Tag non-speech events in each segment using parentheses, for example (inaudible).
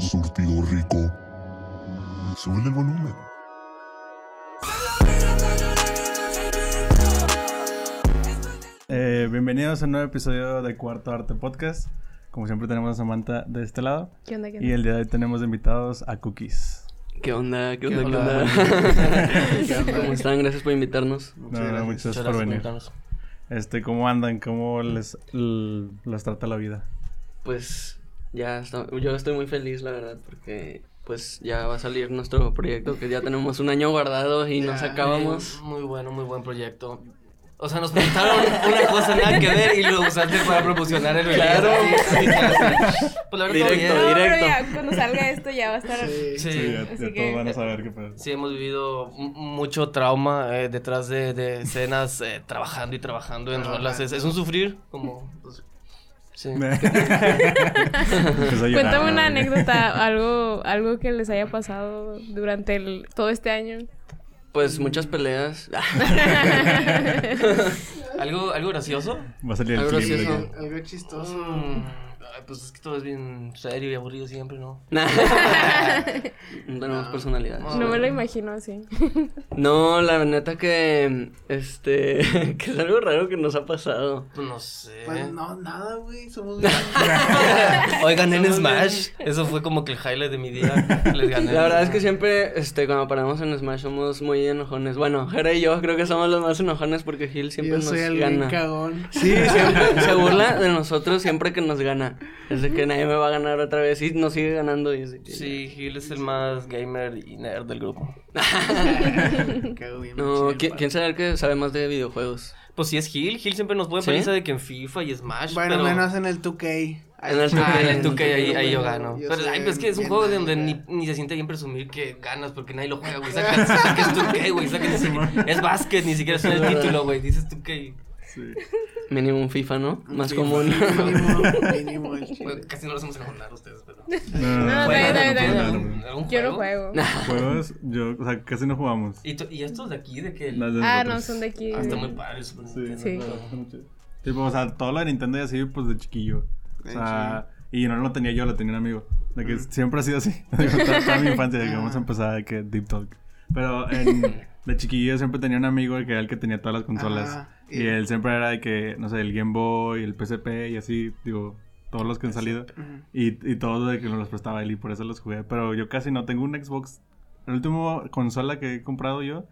surtido rico. Sube el volumen. Eh, bienvenidos a un nuevo episodio de Cuarto Arte Podcast. Como siempre tenemos a Samantha de este lado. ¿Qué onda? ¿Qué Y el día de hoy tenemos invitados a Cookies. ¿Qué onda? ¿Qué onda? ¿Qué onda? (laughs) onda? ¿Cómo están? Gracias por invitarnos. No, muchas gracias por venir. Este, ¿cómo andan? ¿Cómo les trata la vida? Pues ya está- yo estoy muy feliz, la verdad, porque pues ya va a salir nuestro proyecto que ya tenemos un año guardado y nos acabamos. Muy bueno, muy buen proyecto. O sea, nos presentaron una cosa nada que ver y lo usaste para promocionar el Claro. Sí, sí, sí, sí. Pues la verdad, todo Directo, bien. No, pero directo. ya cuando salga esto ya va a estar. Sí, Sí, ya, así ya que- todos van a saber qué pasa. Sí, hemos vivido mucho trauma eh, detrás de, de escenas, eh, trabajando y trabajando en rolas. Es, es un sufrir, como... pues, sí. (laughs) Llorar, Cuéntame una anécdota, algo, algo que les haya pasado durante el, todo este año. Pues muchas peleas. (laughs) ¿Algo, ¿Algo gracioso? Va a salir el Algo gracioso. Algo chistoso. Mm, ay, pues es que todo es bien serio y aburrido siempre, ¿no? (laughs) (laughs) no tenemos personalidades. No me lo imagino así. (laughs) No, la neta que este que es algo raro que nos ha pasado. Pues no sé. Pues no, nada, güey. Somos Oigan, en Smash, eso fue como que el highlight de mi día. Les gané. La verdad es que siempre, este, cuando paramos en Smash somos muy enojones. Bueno, Jera y yo creo que somos los más enojones porque Gil siempre Yo nos soy el bien gana. cagón. Sí, siempre se burla de nosotros siempre que nos gana. (laughs) Es de que nadie me va a ganar otra vez y nos sigue ganando y es de que- Sí, Gil es el más gamer y nerd del grupo. (laughs) No, ¿quién, quién será el que sabe más de videojuegos? Pues sí es Gil, Gil siempre nos pone ¿Sí? paliza de que en FIFA y Smash. Bueno, pero... menos en el 2K. En el 2K, Ah, en el en 2K ahí, ahí yo Yo gano. sé Pero ay, pues es que es un juego de donde ni, ni se siente bien presumir que ganas porque nadie lo juega, güey. Saca, saca es 2K, güey. saca ni siquiera- es básquet, ni siquiera es el (laughs) título, güey. Dices 2K. Sí. Mínimo un FIFA, ¿no? Más Sí, común. (laughs) Mínimo, mínimo el (laughs) chile. Güey, casi no los hacemos a ustedes, pero. (laughs) No, No, ¿Juegan está bien, está bien, algún- está algún- algún Yo no juego? juego. Juegos, yo, o sea, casi no jugamos. ¿Y, tú- y estos de aquí, de que. Ah, no, son de aquí. Ah, está muy padre el Super Sí. Sí. no. Tipo, o sea, todo lo de Nintendo y así, pues de chiquillo. O sea, y no lo tenía yo, lo tenía un amigo. De que siempre ha sido así. toda, mi infancia, que vamos a empezar de que Deep Talk. Pero en, de chiquillo siempre tenía un amigo que era el que tenía todas las consolas. Ajá, y y- él siempre era de que, no sé, el Game Boy, el PSP y así, digo, todos los que han salido. Y, y todos de que nos los prestaba él y por eso los jugué. Pero yo casi no tengo un Xbox. La última consola que he comprado yo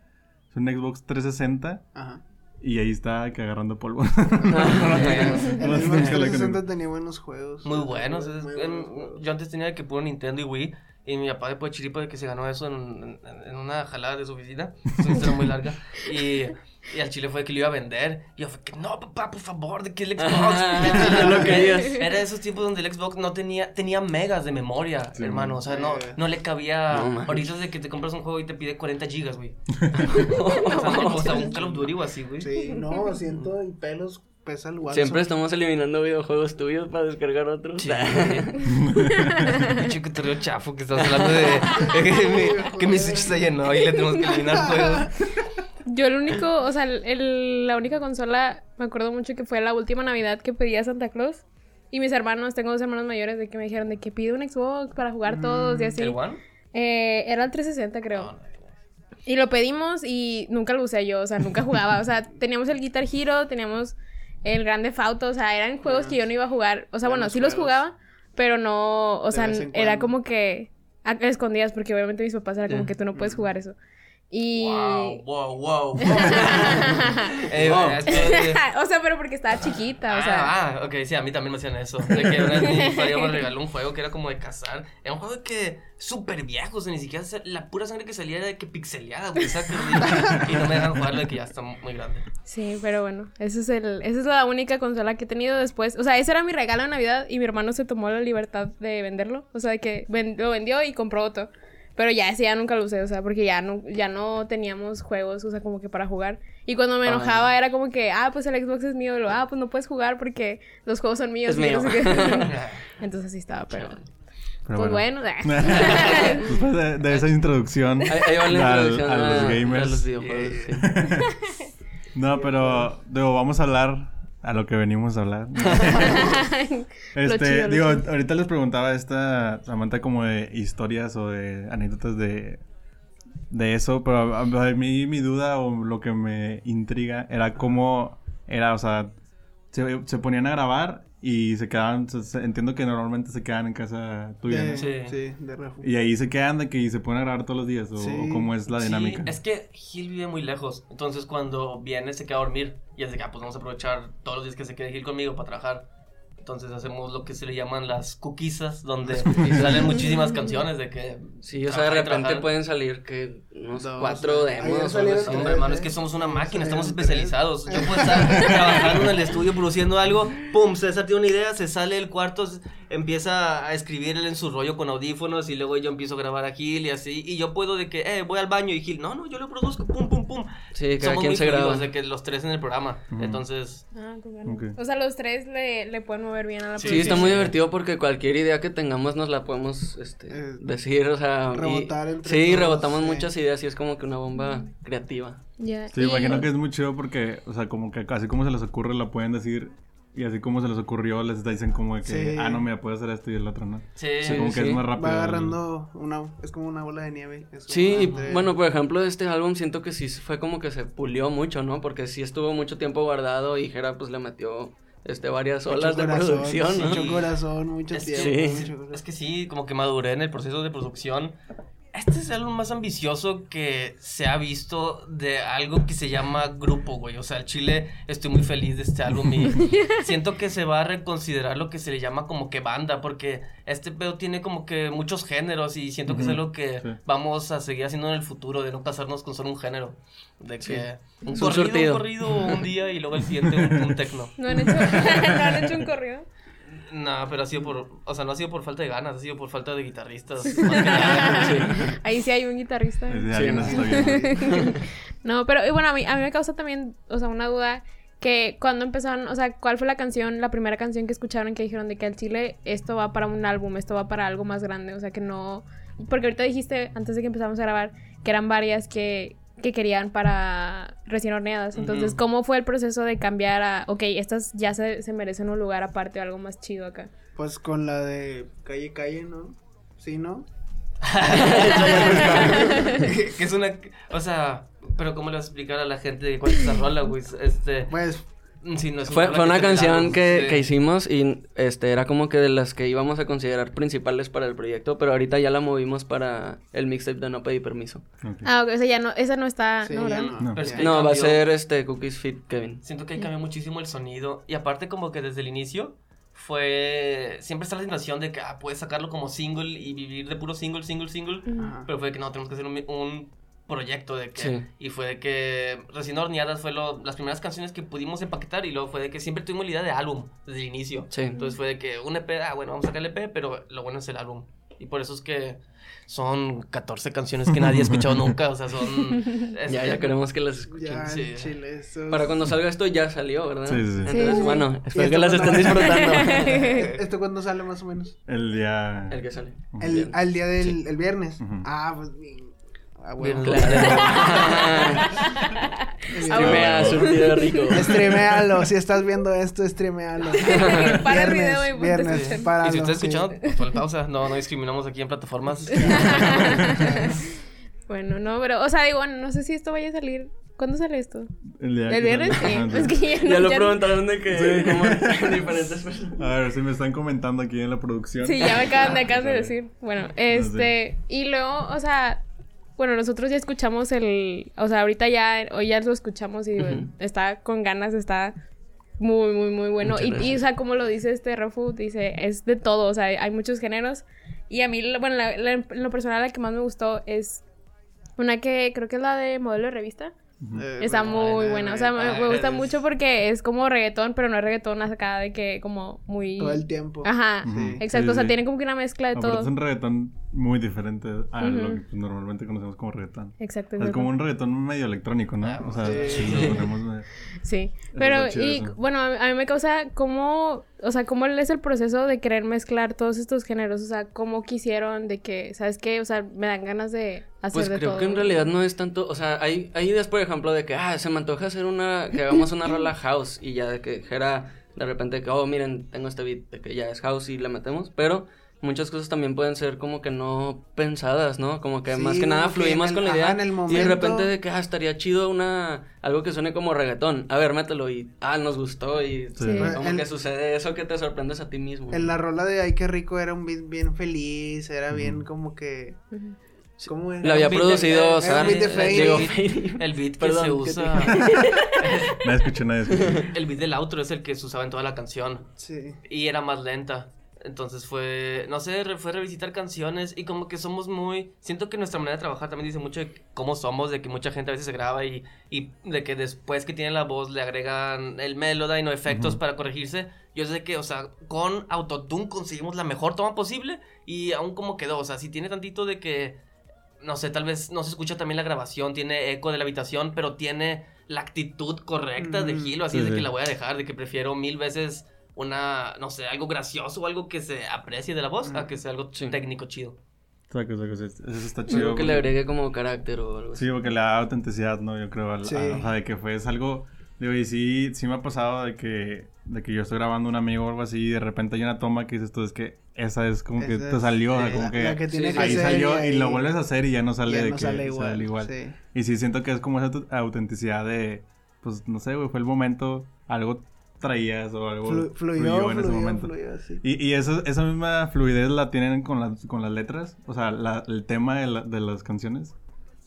es un Xbox 360 Ajá. y ahí está que agarrando polvo. (laughs) (laughs) El No, Xbox nunca la 360 conecté. tenía buenos juegos. Muy buenos. es- Muy buenos yo antes tenía que puro Nintendo y Wii. Y mi papá después de chiripa de que se ganó eso en, en- en una jalada de su oficina. Una historia muy larga. Y, y al chile fue que lo iba a vender. Y yo fue que, no, papá, por favor, de que el Xbox. (laughs) Ya lo querías. Era de esos tiempos donde el Xbox no tenía, tenía megas de memoria, Sí, hermano. O sea, no, no le cabía. No, ahorita es de que te compras un juego y te pide 40 gigas, güey. (laughs) (laughs) o, sea, no, o sea, un Call of Duty o así, güey. Sí, no, siento y pelos pesa el Watson. Siempre estamos eliminando videojuegos tuyos para descargar otros. Sí. Chico, te río chafo que estás hablando de, de que, mi, que mi Switch se llenó y le tenemos que eliminar juegos. Yo el único, o sea, el- el- la única consola, me acuerdo mucho que fue la última Navidad que pedí a Santa Claus. Y mis hermanos, tengo dos hermanos mayores de que me dijeron de que pide un Xbox para jugar todos y así. ¿El One? Eh, era el 360 creo. No. Y lo pedimos y nunca lo usé yo, o sea, nunca jugaba. O sea, teníamos el Guitar Hero, teníamos el Grande Auto, o sea, eran juegos que yo no iba a jugar. O sea, bueno, sí los jugaba, pero no, o sea, era como que a escondidas, porque obviamente mis papás era como que tú no puedes jugar eso. Y... Wow, wow, wow. (laughs) Eh, Wow. que- (laughs) o sea, pero porque estaba chiquita, o sea... ah, ah, ok, sí, a mí también me hacían eso. De que una (laughs) vez me regaló un juego que era como de cazar. Era un juego de que súper viejo, o sea, ni siquiera la pura sangre que salía era de que pixeleada, güey, ¿sabes? Y, y no me dejan jugarlo de que ya está muy grande. Sí, pero bueno, ese es el, esa es la única consola que he tenido después. O sea, ese era mi regalo de Navidad y mi hermano se tomó la libertad de venderlo. O sea, de que ven- lo vendió y compró otro. Pero ya ese ya nunca lo usé, o sea, porque ya no, ya no teníamos juegos, o sea, como que para jugar. Y cuando me Ah. enojaba era como que, ah, pues el Xbox es mío, y lo, ah, pues no puedes jugar porque los juegos son míos. Es y mío. no sé qué. (laughs) (laughs) Entonces así estaba, pero... Pero pues bueno. (laughs) Después de, de esa introducción, Ahí, ahí va la al- introducción a, los a gamers. los videojuegos. sí. No, pero digo, vamos a hablar a lo que venimos a hablar. (laughs) Este, chido, digo, ahorita les preguntaba a esta Samantha como de historias o de anécdotas de, de eso, pero a, a mí mi duda o lo que me intriga era cómo era, o sea, se, se ponían a grabar y se quedaban, se- se- entiendo que normalmente se quedan en casa tuya, De, ¿no? Sí. sí. de refugio. Y ahí se quedan de que y se ponen a grabar todos los días o, Sí. o cómo es la dinámica. Sí, es que Gil vive muy lejos. Entonces, cuando viene, se queda a dormir. Y es de que, ah, pues vamos a aprovechar todos los días que se quede Gil conmigo para trabajar. Entonces, hacemos lo que se le llaman las cookiesas, donde salen muchísimas (laughs) cancionas de que. Sí, o sea, de repente trabajar. pueden salir que unos Dos, cuatro demos o algo salieron así. Hombre, hermano, es que somos una máquina, estamos especializados. Yo puedo estar trabajando en el estudio produciendo algo, pum, César tiene una idea, se sale del cuarto, empieza a escribir él en su rollo con audífonos y luego yo empiezo a grabar a Gil y así. Y yo puedo de que, eh, voy al baño y Gil, no, no, yo lo produzco, pum, pum, pum. Sí, cada Somos quien muy se graba. de que los tres en el programa. Entonces, Ah, qué bueno. O sea, los tres le, le pueden mover bien a la Sí, Sí, está muy divertido porque cualquier idea que tengamos nos la podemos este, Eh, decir, o sea, y- rebotar entre sí, todos, rebotamos sí. muchas ideas y es como que una bomba creativa. Sí, y- imagino que es muy chido porque, o sea, como que así como se les ocurre la pueden decir y así como se les ocurrió les dicen como de que, Sí. ah, no, mira, puedo hacer esto y el otro no. sí, O sea, como que sí. es más rápido. Va el- agarrando una... Es como una bola de nieve. Sí, y, bueno, por ejemplo, este álbum siento que sí fue como que se pulió mucho, ¿no? Porque sí estuvo mucho tiempo guardado y Jera pues le metió este varias mucho olas de corazón, producción, ¿no? Mucho corazón, mucho Es que- tiempo. Sí. mucho corazón. Es que sí, como que maduré en el proceso de producción. Este es el álbum más ambicioso que se ha visto de algo que se llama grupo, güey. O sea, el Chile, estoy muy feliz de este álbum y (laughs) siento que se va a reconsiderar lo que se le llama como que banda, porque este pedo tiene como que muchos géneros y siento que es Ujú, algo que sí. vamos a seguir haciendo en el futuro, de no casarnos con solo un género. De que un Es un corrido, un corrido un día y luego el siguiente un, un tecno. (laughs) ¿No han hecho, (laughs) ¿no han hecho un corrido? No, pero ha sido por, o sea, no ha sido por falta de ganas, ha sido por falta de guitarristas. (laughs) Ahí sí hay un guitarrista. Sí. (laughs) No, pero y bueno, a mí, a mí me causa también, o sea, una duda que cuando empezaron, o sea, ¿cuál fue la canción, la primera canción que escucharon que dijeron de que al Chile esto va para un álbum, esto va para algo más grande? O sea, que no... Porque ahorita dijiste, antes de que empezamos a grabar, que eran varias que, que querían para recién horneadas. Entonces. ¿cómo fue el proceso de cambiar a, ok, estas ya se, se merecen un lugar aparte o algo más chido acá? Pues con la de Calle Calle, ¿no? Sí, ¿no? que, (laughs) que es una, o sea, pero cómo le vas a explicar a la gente de cuál es esa rola, güey? Este, Pues sí, no es Fue, rola fue que una canción que, sí. que hicimos y este era como que de las que íbamos a considerar principales para el proyecto, pero ahorita ya la movimos para el mixtape de No Pedí Permiso. Ah, ok, o sea, ya no, esa no está, sí, ¿no, ya verdad? no. No. Pero es ya. que- No, va a ser este Cookies Fit Kevin. Siento que ahí cambió muchísimo el sonido. Y aparte, como que desde el inicio fue. Siempre está la sensación de que ah, puedes sacarlo como single y vivir de puro single, single, single. Pero fue que no, tenemos que hacer un, un proyecto de que. Sí. Y fue de que recién horneadas fue lo, las primeras canciones que pudimos empaquetar. Y luego fue de que siempre tuvimos la idea de álbum desde el inicio. Sí. Entonces fue de que un EP, ah, bueno, vamos a sacar el EP, pero lo bueno es el álbum. Y por eso es que son 14 canciones que nadie ha escuchado (laughs) nunca. O sea, son. es- Ya, ya queremos que las escuchen. ya sí. Chile. eso Para cuando salga esto ya salió, ¿verdad? Sí, sí, sí. Entonces, Sí. bueno, ¿Y espero que las estén (laughs) disfrutando. ¿Esto cuándo sale más o menos? El día... el que sale. El, al día del Sí. el viernes. Ah, pues bien. Ah, bueno. (laughs) Streamea, surtido rico. Streamealo, si estás viendo esto, streamealo. (laughs) Para el video y viernes, escuchar. páralo, Y si estás sí. escuchando, pues pausa. No, no discriminamos aquí en plataformas. (laughs) Bueno, no, pero, o sea, digo, bueno, no sé si esto vaya a salir. ¿Cuándo sale esto? El, día ¿El viernes? Sí. Ajá, Es que ya no. Ya lo ya- preguntaron de que como diferentes personas. A ver, si me están comentando aquí en la producción. Sí, ya me acaban, me acaban de decir. Bueno, este. Y luego, o sea. Bueno, nosotros ya escuchamos el. O sea, ahorita ya. Hoy ya lo escuchamos y está con ganas, está. Muy, muy, muy bueno. Y, o sea, como lo dice este Rafu, dice, es de todo. O sea, hay muchos géneros. Y a mí, bueno, la- lo personal, la que más me gustó es una que creo que es la de modelo de revista. Eh, Está muy eh, buena. O sea, me, me gusta mucho porque es como reggaetón, pero no es reggaetón acá de que como muy. todo el tiempo. Ajá. Exacto. Sí, o sea, sí. tiene como que una mezcla de todo. es un reggaetón muy diferente a lo que pues, normalmente conocemos como reggaetón. Exacto. Es como un reggaetón medio electrónico, ¿no? Ah, o sea, sí. si lo ponemos Sí, pero y eso. bueno, a, a mí me causa cómo, o sea, cómo es el proceso de querer mezclar todos estos géneros, o sea, cómo quisieron de que, ¿sabes qué? O sea, me dan ganas de hacer Pues de creo todo. que en realidad no es tanto, o sea, hay, hay ideas, por ejemplo, de que, ah, se me antoja hacer una, que hagamos una rola house y ya de que era de repente que, oh, miren, tengo este beat, de que ya es house y la metemos, pero muchas cosas también pueden ser como que no pensadas, ¿no? Como que Sí, más que nada fluimos con el- la idea en el y de repente de que, ah, estaría chido una, algo que suene como reggaetón, a ver, mételo y, ah, nos gustó y Sí. como El- que sucede eso que te sorprendes a ti mismo. En la rola de Ay, qué rico era un beat bien feliz, era bien como que... ¿Cómo era? La había producido eh, El beat, el beat que Perdón, se ¿qué usa. (laughs) (laughs) Nadie escuchó, nadie escuchó. el beat del outro es el que se usaba en toda la canción. Sí. Y era más lenta. Entonces fue, no sé, fue revisitar canciones y como que somos muy... Siento que nuestra manera de trabajar también dice mucho de cómo somos, de que mucha gente a veces se graba y, y de que después que tienen la voz le agregan el melody y no efectos para corregirse. Yo sé que, o sea, con Autotune conseguimos la mejor toma posible y aún como quedó, o sea, si tiene tantito de que, no sé, tal vez no se escucha también la grabación, tiene eco de la habitación, pero tiene la actitud correcta de Mm. Gilo, así Sí, es de sí. que la voy a dejar, de que prefiero mil veces una, no sé, algo gracioso o algo que se aprecie de la voz a que sea algo Sí. técnico chido. Saco, saco, sí, Eso está chido. Algo que le porque- agregue como carácter o algo así. Sí, porque le da autenticidad, ¿no? Yo creo. al- Sí. a- o sea, de que fue es algo. Digo, y sí, sí me ha pasado de que, de que yo estoy grabando un amigo o algo así y de repente hay una toma que dices tú, es que esa es como que Esa te es, salió, o sea, eh, como la- que, la que tiene que ahí salió y y, lo vuelves a hacer y ya no sale ya de no que sale igual, sale igual. sí. Y sí siento que es como esa autenticidad de, pues no sé, güey, fue el momento, algo traías o algo Flu- fluyó, fluyó en ese momento. fluyó, sí. Y, y eso, esa misma fluidez la tienen con las, con las letras, o sea, la- el tema de, la- de las canciones.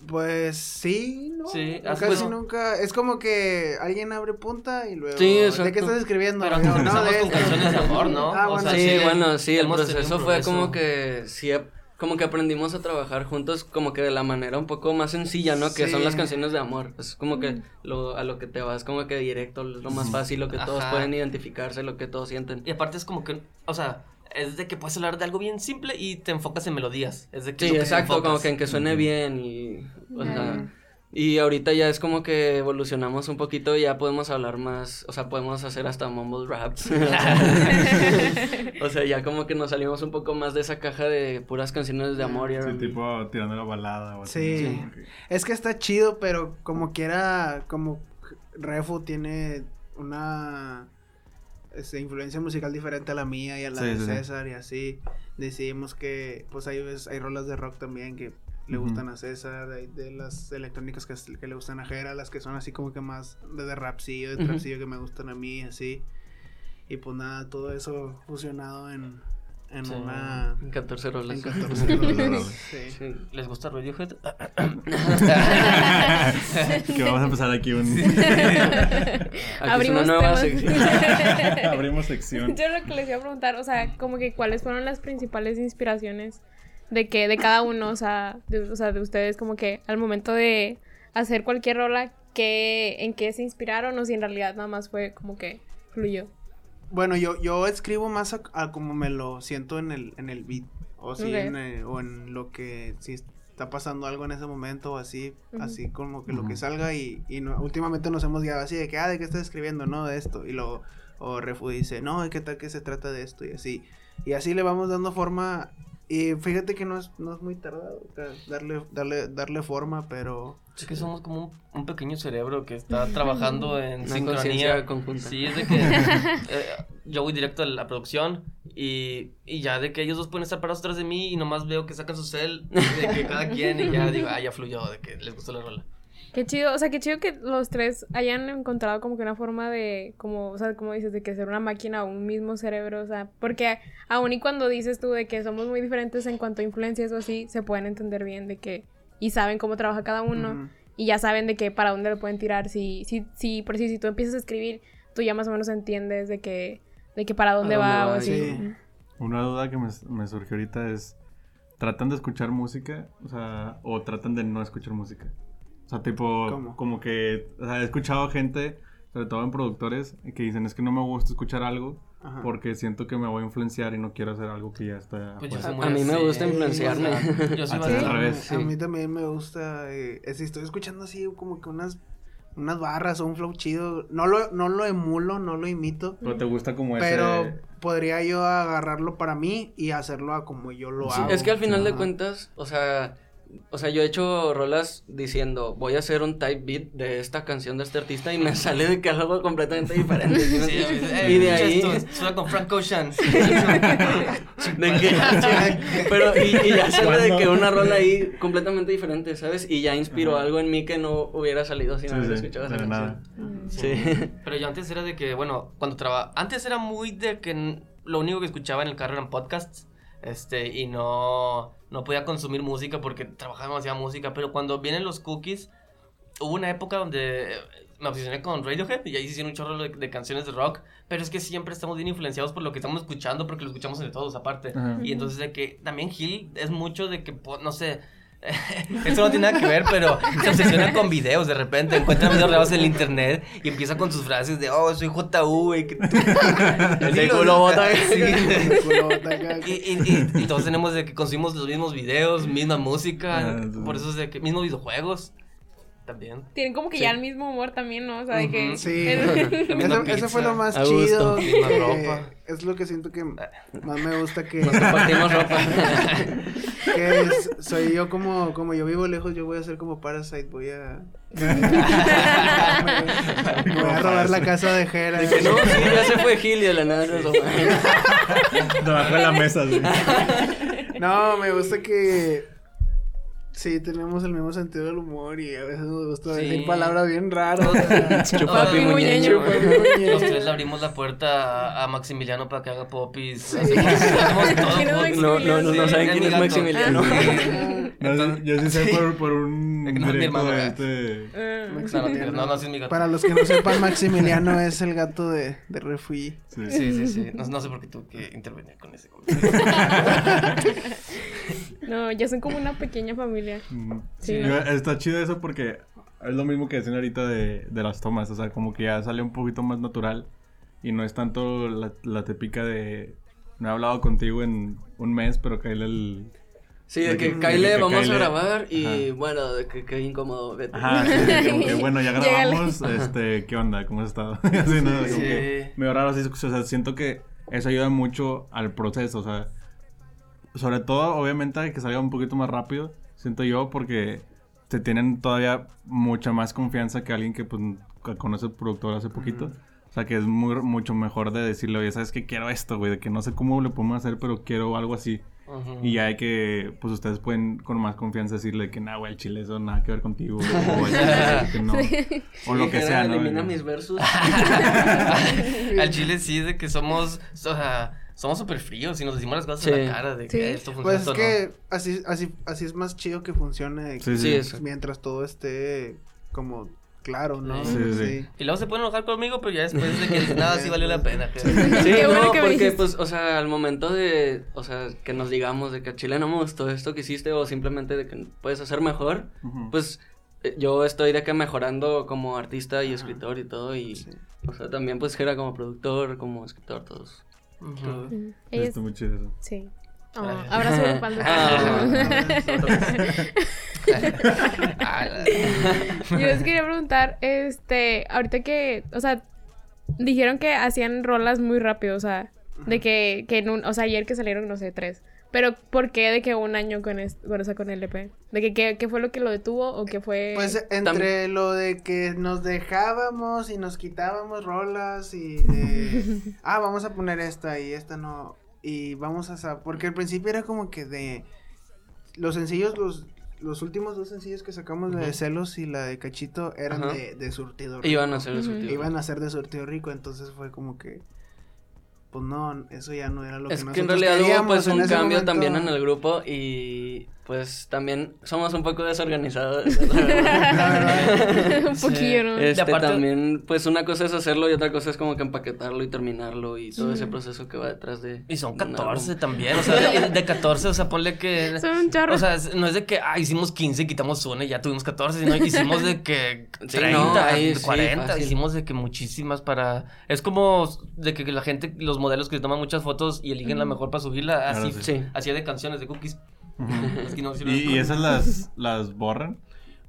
Pues sí, ¿no? Sí, casi nunca. Es como que alguien abre punta y luego. Sí, ¿De exacto. qué estás escribiendo? Pero empezamos de con canciones de amor, ¿no? Ah, O bueno, sea, Sí, sí, bueno, sí, el proceso fue como que sí, como que aprendimos a trabajar juntos como que de la manera un poco más sencilla, ¿no? Que son las canciones de amor. Es como que lo, a lo que te vas como que directo, lo más fácil, lo que todos pueden identificarse, lo que todos sienten. Y aparte es como que, o sea, es de que puedes hablar de algo bien simple y te enfocas en melodías. Es de que Sí, exacto, como que en que suene bien y o sea, y ahorita ya es como que evolucionamos un poquito y ya podemos hablar más, o sea, podemos hacer hasta mumble raps. (laughs) o sea, ya como que nos salimos un poco más de esa caja de puras canciones de amor y Sí, tipo tirando la balada o así. Sí. Es que está chido, pero como quiera, como Refu tiene una este, influencia musical diferente a la mía y a la Sí, de sí. César y así. Decidimos que, pues hay, hay rolas de rock también que le Ujú. gustan a César, hay de las electrónicas que, que le gustan a Jera, las que son así como que más de, de rapcillo, de Ujú. trapcillo que me gustan a mí, así. Y pues nada, todo eso fusionado en, en Sí. una... En 14 rolas. En 14 (laughs) rolas. Sí. Sí. ¿Les gusta Radiohead? (laughs) (laughs) que vamos a empezar aquí un... Aquí Abrimos una nueva sección. Abrimos sección. Yo lo que les iba a preguntar, o sea, como que cuáles fueron las principales inspiraciones de que de cada uno, o sea, de, o sea, de ustedes como que al momento de hacer cualquier rola, que, en qué se inspiraron o si en realidad nada más fue como que fluyó. Bueno, yo, yo escribo más a, a como me lo siento en el, en el beat. O si en, eh, o en lo que si está pasando algo en ese momento o así, así como que lo que salga y, y no- últimamente nos hemos guiado así de que, ah, ¿de qué estás escribiendo? No, de esto. Y luego, o Refu dice, no, ¿de qué tal que se trata de esto? Y así. Y así le vamos dando forma. Y fíjate que no es, no es muy tardado darle, darle, darle forma, pero... Es que somos como un, un pequeño cerebro que está trabajando (laughs) en Una sincronía. conjunta. Sí, es de que (laughs) eh, yo voy directo a la producción y, y ya de que ellos dos pueden estar parados atrás de mí y nomás veo que sacan su cel de que cada quien y ya digo, ah, ya fluyó, de que les gustó la rola. Qué chido, o sea, qué chido que los tres hayan encontrado como que una forma de, como, o sea, como dices, de que ser una máquina o un mismo cerebro, o sea, porque aún y cuando dices tú de que somos muy diferentes en cuanto a influencias o así, se pueden entender bien de que, y saben cómo trabaja cada uno, y ya saben de que para dónde lo pueden tirar, si, si, si, por si, si tú empiezas a escribir, tú ya más o menos entiendes de que, de que para dónde, dónde va, va, o así. sí. Una duda que me, me surgió ahorita es, ¿tratan de escuchar música? O sea, o tratan de no escuchar música. O sea, tipo, ¿Cómo? como que, o sea, he escuchado gente, sobre todo en productores, que dicen, es que no me gusta escuchar algo Ajá. porque siento que me voy a influenciar y no quiero hacer algo que ya está. Pues muy A mí me gusta influenciarme. Yo soy sí, (laughs) al revés. Sí. A mí también me gusta. Eh, si estoy escuchando así como que unas, unas barras o un flow chido. No lo, no lo emulo, no lo imito. Pero te gusta como ese. Pero podría yo agarrarlo para mí y hacerlo a como yo lo Sí. hago. Es que al final de cuentas, o sea, o sea, yo he hecho rolas diciendo, voy a hacer un type beat de esta canción de este artista y me (laughs) sale de que algo completamente diferente. ¿sí Sí, y de ahí... (laughs) Suena con Frank Ocean. (laughs) de que, pero y, y ya sale de que una rola ahí completamente diferente, ¿sabes? Y ya inspiró algo en mí que no hubiera salido si no Sí, hubiera sí, escuchado esa canción. Sí. Pero yo antes era de que, bueno, cuando trabajaba. Antes era muy de que lo único que escuchaba en el carro eran podcasts. Este, y no, no podía consumir música porque trabajaba demasiada música. Pero cuando vienen los cookies, hubo una época donde me obsesioné con Radiohead y ahí se hicieron un chorro de, de canciones de rock. Pero es que siempre estamos bien influenciados por lo que estamos escuchando porque lo escuchamos de todos aparte. Y entonces de que también Gil es mucho de que, no sé, (laughs) eso no tiene nada que ver, pero se obsesiona con videos de repente, encuentra videos reales en el internet y empieza con sus frases de, oh, soy JU, güey. que tú-". (laughs) El culo bota. Y, todos tenemos de que consumimos los mismos videos, misma música, Ah, por eso es de que mismos videojuegos también. Tienen como que Sí. ya el mismo humor también, ¿no? O sea, de que... Sí, (laughs) eso, eso fue lo más A chido. Que ropa. Es lo que siento que más me gusta que, Nos compartimos ropa. (laughs) que es- soy yo como, como yo vivo lejos, yo voy a ser como Parasite, voy a... me (laughs) voy a robar la casa de Jera. Que no, sí, ya se fue Gil y de la nada se asomó. Debajo de la mesa, sí. No, me gusta que sí tenemos el mismo sentido del humor y a veces nos gusta Sí. decir palabras bien raras. (laughs) Chupapi muñeño. Los tres le abrimos la puerta a, Maximiliano para que haga popis. Hacemos, hacemos todo. ¿Quién es popis. No, no, no, no Sí, saben quién es. Maximiliano. (laughs) No, (laughs) Entonces- yo sí sé por, por un no mi hermano, de este. Ah. No, no, sí es mi gato. Para los que no sepan, Maximiliano es el gato de, de Refugi. Sí. Sí, sí, sí. No, no sé por qué tuve que intervenir con ese. (laughs) No, ya son como una pequeña familia. Mm. Sí, Yo- ¿no? está chido eso porque es lo mismo que decían ahorita de, de las tomas. O sea, como que ya sale un poquito más natural. Y no es tanto la, la típica de. No he hablado contigo en un mes, pero caíle el. Sí, de De que que- Kyle, de que vamos Kyle- a grabar y Ajá. bueno, de que qué incómodo, vete. Ajá, sí, como que, (laughs) bueno, ya grabamos, (laughs) este, ¿qué onda? ¿Cómo has estado? (laughs) Así, ¿no? Como Sí. que medio raro, así, o sea, siento que eso ayuda mucho al proceso, o sea, sobre todo, obviamente, a que salga un poquito más rápido, siento yo, porque te tienen todavía mucha más confianza que alguien que, pues, que conoce el productor hace poquito. O sea, que es muy, mucho mejor de decirle, oye, ¿sabes qué? Quiero esto, güey, de que no sé cómo lo podemos hacer, pero quiero algo así. Y ya hay que, pues ustedes pueden con más confianza decirle que, nah, güey, el chile eso nada que ver contigo. (laughs) O, el chile que no. O lo que sea, ¿no? Elimina mis versos. (laughs) Al chile sí, de que somos, o sea, somos súper fríos y nos decimos las cosas en Sí. la cara de que Sí. esto funciona, Pues es esto que así, así, así es más chido que funcione. Sí, Sí, sí. eso. Mientras todo esté como claro, ¿no? Sí, sí. Y luego se pueden enojar conmigo, pero ya después de que nada sí valió la pena. Sí, bueno no, que me porque pues, o sea, al momento de, o sea, que nos digamos de que a Chile no me gustó esto que hiciste o simplemente de que puedes hacer mejor, pues eh, yo estoy de que mejorando como artista y escritor y todo y, Sí. o sea, también pues era como productor, como escritor, todos. Ujú. Mm. Sí, Está muy chido eso. Sí. Oh, abrazo (laughs) de pan de Ah, (laughs) Yo les quería preguntar, este, ahorita que, o sea, dijeron que hacían rolas muy rápido, o sea, de que, que en un, o sea, ayer que salieron, no sé, tres. Pero, ¿por qué de que un año con, es- con, o sea, con LP? ¿De que qué, qué fue lo que lo detuvo o qué fue...? Pues entre lo de que nos dejábamos y nos quitábamos rolas y de, (laughs) ah, vamos a poner esta y esta no, y vamos a, sa- porque al principio era como que de, los sencillos, los, los últimos dos sencillos que sacamos, la de. Celos y la de Cachito, eran Ajá. de, de surtido Iban a rico. hacer el Ujú. surtido. Iban a ser de surtido rico, entonces fue como que, pues no, eso ya no era lo Es que que en nosotros realidad hubo pues un cambio momento. también en el grupo y Pues también somos un poco desorganizados. (laughs) Un poquillo, ¿no? Este, aparte- también, pues una cosa es hacerlo y otra cosa es como que empaquetarlo y terminarlo y todo ese proceso que va detrás de. Y son un álbum. 14 también, o sea, de, de 14, o sea, ponle que... Son un chorro. O sea, no es de que, ah, hicimos 15 y quitamos una y ya tuvimos 14, sino hicimos de que (laughs) Sí, 30, no, ahí sí, 40, fácil. hicimos de que muchísimas para... Es como de que la gente, los modelos que se toman muchas fotos y eligen la mejor para subirla, así, Claro, sí. así de canciones, de cookies. Es que no, sí lo- ¿Y, y esas las, las borran?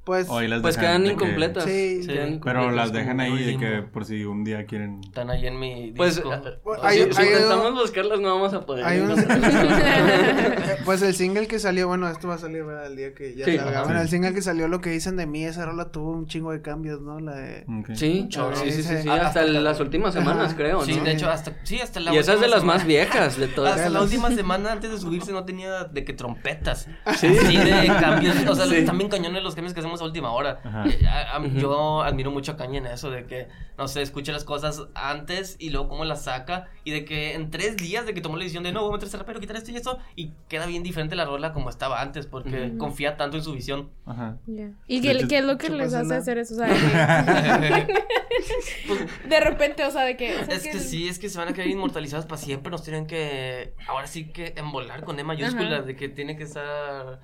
Pues, ¿O ahí las Pues quedan que- incompletas. Sí. quedan Pero las dejan ahí un de que por si un día quieren... Están ahí en mi Pues, disco. eh, Hay- si, si hay- intentamos buscarlas no vamos a poder. hay un- (laughs) encontrarlas. (laughs) pues el single que salió, bueno, esto va a salir ¿verdad? el día que ya Sí. salga. Ajá. Bueno, Sí. el single que salió, lo que dicen de mí, esa rola tuvo un chingo de cambios, ¿no? La de... Ok. Sí, Chorro. sí, sí, sí, sí, Sí. hasta las últimas semanas Ajá. creo, Sí, ¿no? de hecho, hasta, sí, hasta la y esa es de las más viejas de todas. Hasta la las- última semana antes de subirse no tenía de que trompetas. Sí. de cambios. O sea, Sí. también cañones los cambios que hacemos a última hora. Ajá. Eh, a- a-. Yo admiro mucho a Kanye en eso, de que, no sé, escuche las cosas antes y luego cómo las saca. Y de que en tres días de que tomó la decisión de no, voy a meter este rapero, quitar esto y esto. Y queda bien diferente la rola como estaba antes, porque confía tanto en su visión. Ajá. Ya. ¿Y qué, es lo que les hace hacer eso? O sea, (laughs) de, que- (laughs) de repente, o sea, de que... o sea, Es que sí, es que se van a quedar inmortalizadas para siempre. Nos tienen que. Ahora sí que embolar con E mayúscula. Ajá. De que tiene que estar.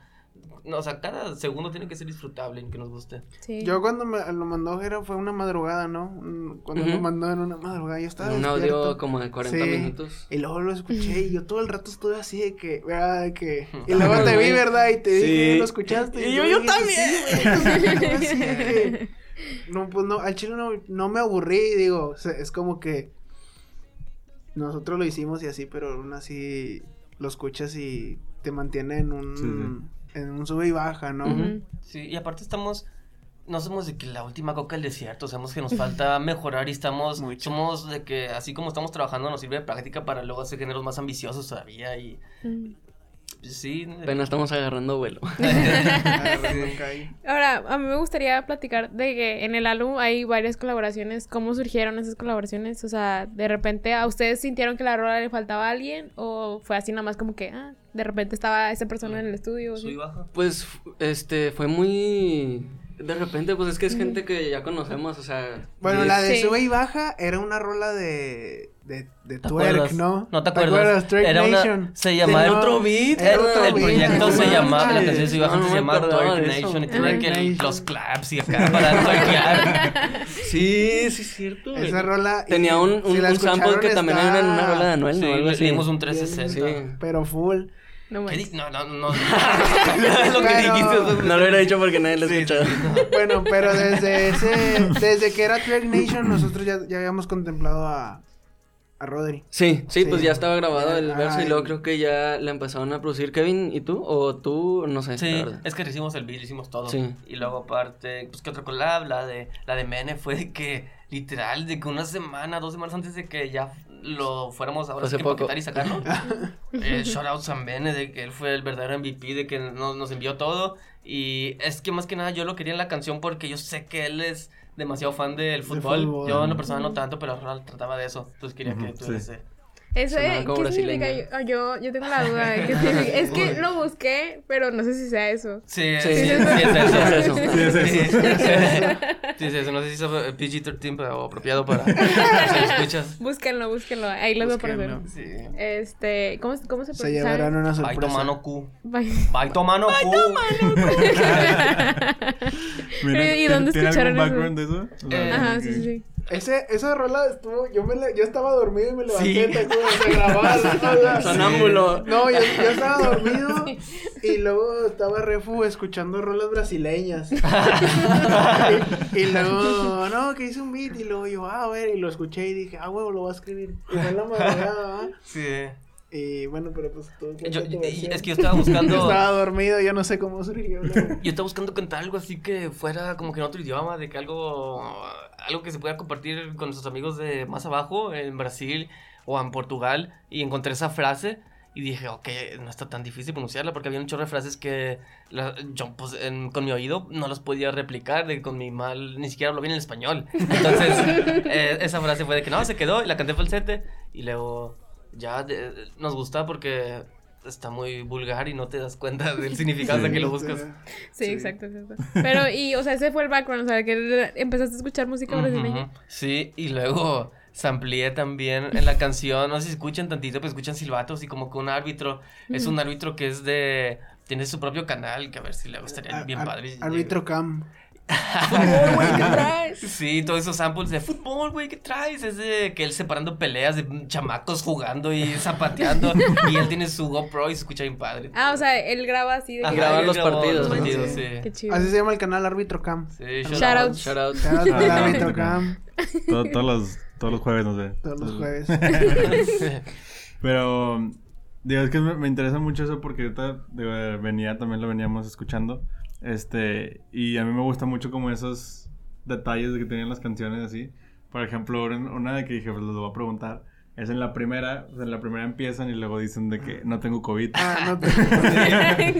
No, o sea, cada segundo tiene que ser disfrutable y que nos guste. Sí. Yo cuando me lo mandó Jera fue una madrugada, ¿no? Un- Cuando Ujú. lo mandó en una madrugada, yo estaba un despierto. audio como de 40 Sí. minutos. Y luego lo escuché y yo todo el rato estuve así de que, ¿verdad? De que... Y (laughs) luego te vi, ¿verdad? Y te Sí. dije, ¿lo escuchaste? Y yo, yo también. (laughs) No, pues no, al chile no, no me aburrí, digo, o sea, es como que nosotros lo hicimos y así, pero aún así lo escuchas y te mantiene en un, Sí, en un sube y baja, ¿no? Sí, y aparte estamos. No somos de que la última coca del desierto, sabemos que nos falta (laughs) mejorar y estamos, Mucho. somos de que así como estamos trabajando nos sirve de práctica para luego hacer géneros más ambiciosos todavía y Mm. Sí. Apenas estamos agarrando vuelo. (laughs) Ahora, a mí me gustaría platicar de que en el álbum hay varias colaboraciones. ¿Cómo surgieron esas colaboraciones? O sea, de repente, ¿a ustedes sintieron que la rola le faltaba a alguien? ¿O fue así nada más como que, ah, de repente estaba esa persona en el estudio? o Sub y así? baja. Pues, este, fue muy... De repente, pues es que es gente que ya conocemos, o sea... Bueno, y la de Sí. sube y baja era una rola de, de, de ¿Te twerk, acuerdas? ¿no? No te acuerdas. Twerk Era una- Nation. se llamaba- Tenía Era otro beat, era era otro El beat, proyecto no se llamaba, la canción No, no se me llamaba acordaba Twerk Nation y eso. tenía que Twerk los claps y acá para (laughs) twerkear. Sí, sí es cierto. güey. Esa rola. Tenía un, si un, la un sample que también está era en una rola de Anuel, Sí, ¿no? Le dimos un bien, 360. Sí. Pero full. No ¿Qué manches. di- No, no, no. (laughs) Es lo que Pero- dijiste. No lo hubiera dicho porque nadie lo Sí, escuchaba. Bueno, pero desde (laughs) ese. Desde que era Twerk Nation, nosotros ya, ya habíamos contemplado a. A Rodri. Sí, sí, Sí. pues ya estaba grabado el verso y luego creo que ya le empezaron a producir Kevin y tú, o tú, no sé, la Sí, es que hicimos el beat, hicimos todo. Sí. Y luego aparte, pues que otra collab, la de, la de Mene fue de que, literal, de que una semana, dos semanas antes de que ya lo fuéramos ahora sí que y sacarlo. (laughs) eh, shout out a Mene, de que él fue el verdadero MVP, de que nos, nos envió todo. Y es que más que nada yo lo quería en la canción porque yo sé que él es demasiado fan del fútbol. fútbol. Yo en lo personal no tanto, pero Ronald trataba de eso. Entonces quería que tú sí. eres, eh, Eso, eh, como ¿qué significa? Yo, yo, yo tengo la duda de qué significa. Es que lo busqué, pero no sé si sea eso. Sí, sí, Sí, sí, sí, es eso. sí es eso. Sí, es eso. Sí, sí, sí, es eso. No sé si es PG-13 pero apropiado para si lo escuchas. Búsquenlo, búsquenlo. Ahí les voy a poner. Sí. Este, ¿cómo, cómo se Se pronuncia? llevarán una Baito sorpresa. mano Q. Baito mano Q. Mira, ¿Y dónde ¿tiene escucharon algún eso? background de eso? O Eh, Ajá, sí, sí. Ese, esa rola estuvo, yo me le- yo estaba dormido y me levanté, Sí. te acuerdas, de grabar, (laughs) Sonámbulo. No, yo, yo estaba dormido (laughs) y luego estaba Refu escuchando rolas brasileñas. (laughs) y, y luego, no, que hice un beat y luego yo, ah, a ver, y lo escuché y dije, ah, huevo, lo voy a escribir. Y fue la madrugada, ¿va? Sí. Y bueno, pero pues todo Yo- es que yo estaba Yo buscando. (laughs) estaba dormido, yo no sé cómo surgió. ¿no? Yo estaba buscando cantar algo así que fuera como que en otro idioma, de que algo, algo que se pueda compartir con nuestros amigos de más abajo, en Brasil o en Portugal, y encontré esa frase y dije, ok, no está tan difícil pronunciarla porque había un chorro de frases que la- yo pues en- con mi oído no las podía replicar, de con mi mal, ni siquiera hablo bien en español. Entonces, (laughs) eh, esa frase fue de que no, se quedó y la canté falsete y luego ya de- nos gusta porque está muy vulgar y no te das cuenta del (laughs) significado hasta que lo buscas. Sí, Sí. exacto, exacto. Pero, y, o sea, ese fue el background, o sea, que empezaste a escuchar música brasileña. Ujú, Sí, y luego amplié también en la canción, no sé si escuchan tantito, pues escuchan silbatos y como que un árbitro, es un árbitro que es de, tiene su propio canal, que a ver si le gustaría bien padre. Árbitro Cam. Güey, ¿qué traes? (laughs) Sí, todos esos samples de fútbol, güey, ¿qué traes? Es de que él separando peleas de chamacos jugando y zapateando y él tiene su GoPro y se escucha bien padre. Ah, o sea, él graba así de que... Graba los partidos, los ¿no? partidos, Sí. sí. Qué chido. Así se llama el canal Árbitro Cam. Sí, Shout shout out. out. Shout out. Shout out al Árbitro. (laughs) Cam. Todo- todos, los, todos los jueves nos ve. Todos los jueves. (laughs) Pero, digo, es que me, me interesa mucho eso porque ahorita digo, venía, también lo veníamos escuchando. Este, y a mí me gusta mucho como esos detalles de que tenían las canciones así. Por ejemplo, una de que dije, pues les voy a preguntar. Es en la primera, pues, en la primera empiezan y luego dicen de que no tengo COVID. Ah, no (laughs) te...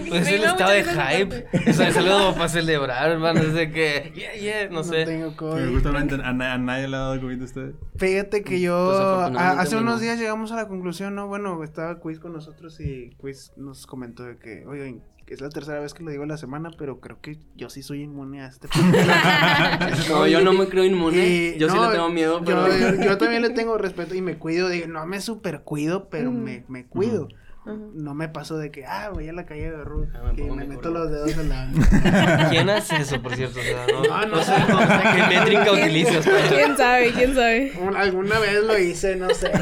Pues Me el estado de hype. O sea, es algo para celebrar, hermano. Es de que, yeah, yeah, no sé. tengo Que COVID. justamente a, a nadie le ha dado COVID a usted. Fíjate que yo Pues, a- hace unos no. días llegamos a la conclusión, ¿no? Bueno, estaba Quiz con nosotros y Quiz nos comentó de que, oigan, es la tercera vez que lo digo en la semana, pero creo que yo sí soy inmune a este (laughs) No, yo no me creo inmune. Yo sí le tengo miedo, yo- pero. Yo, yo también le tengo respeto y me cuido. Digo, no me super cuido, pero Ujú. me, me cuido. Ajá. No me paso de que, ah, voy a la calle de Ruth Ah, me y pongo me meto los dedos en la. (laughs) ¿Quién hace eso, por cierto? O sea, no, No, no no sé, sé. no sé qué métrica ¿Quién- utilizas para ¿Quién sabe? ¿Quién sabe? Un- alguna vez lo hice, no sé. (laughs)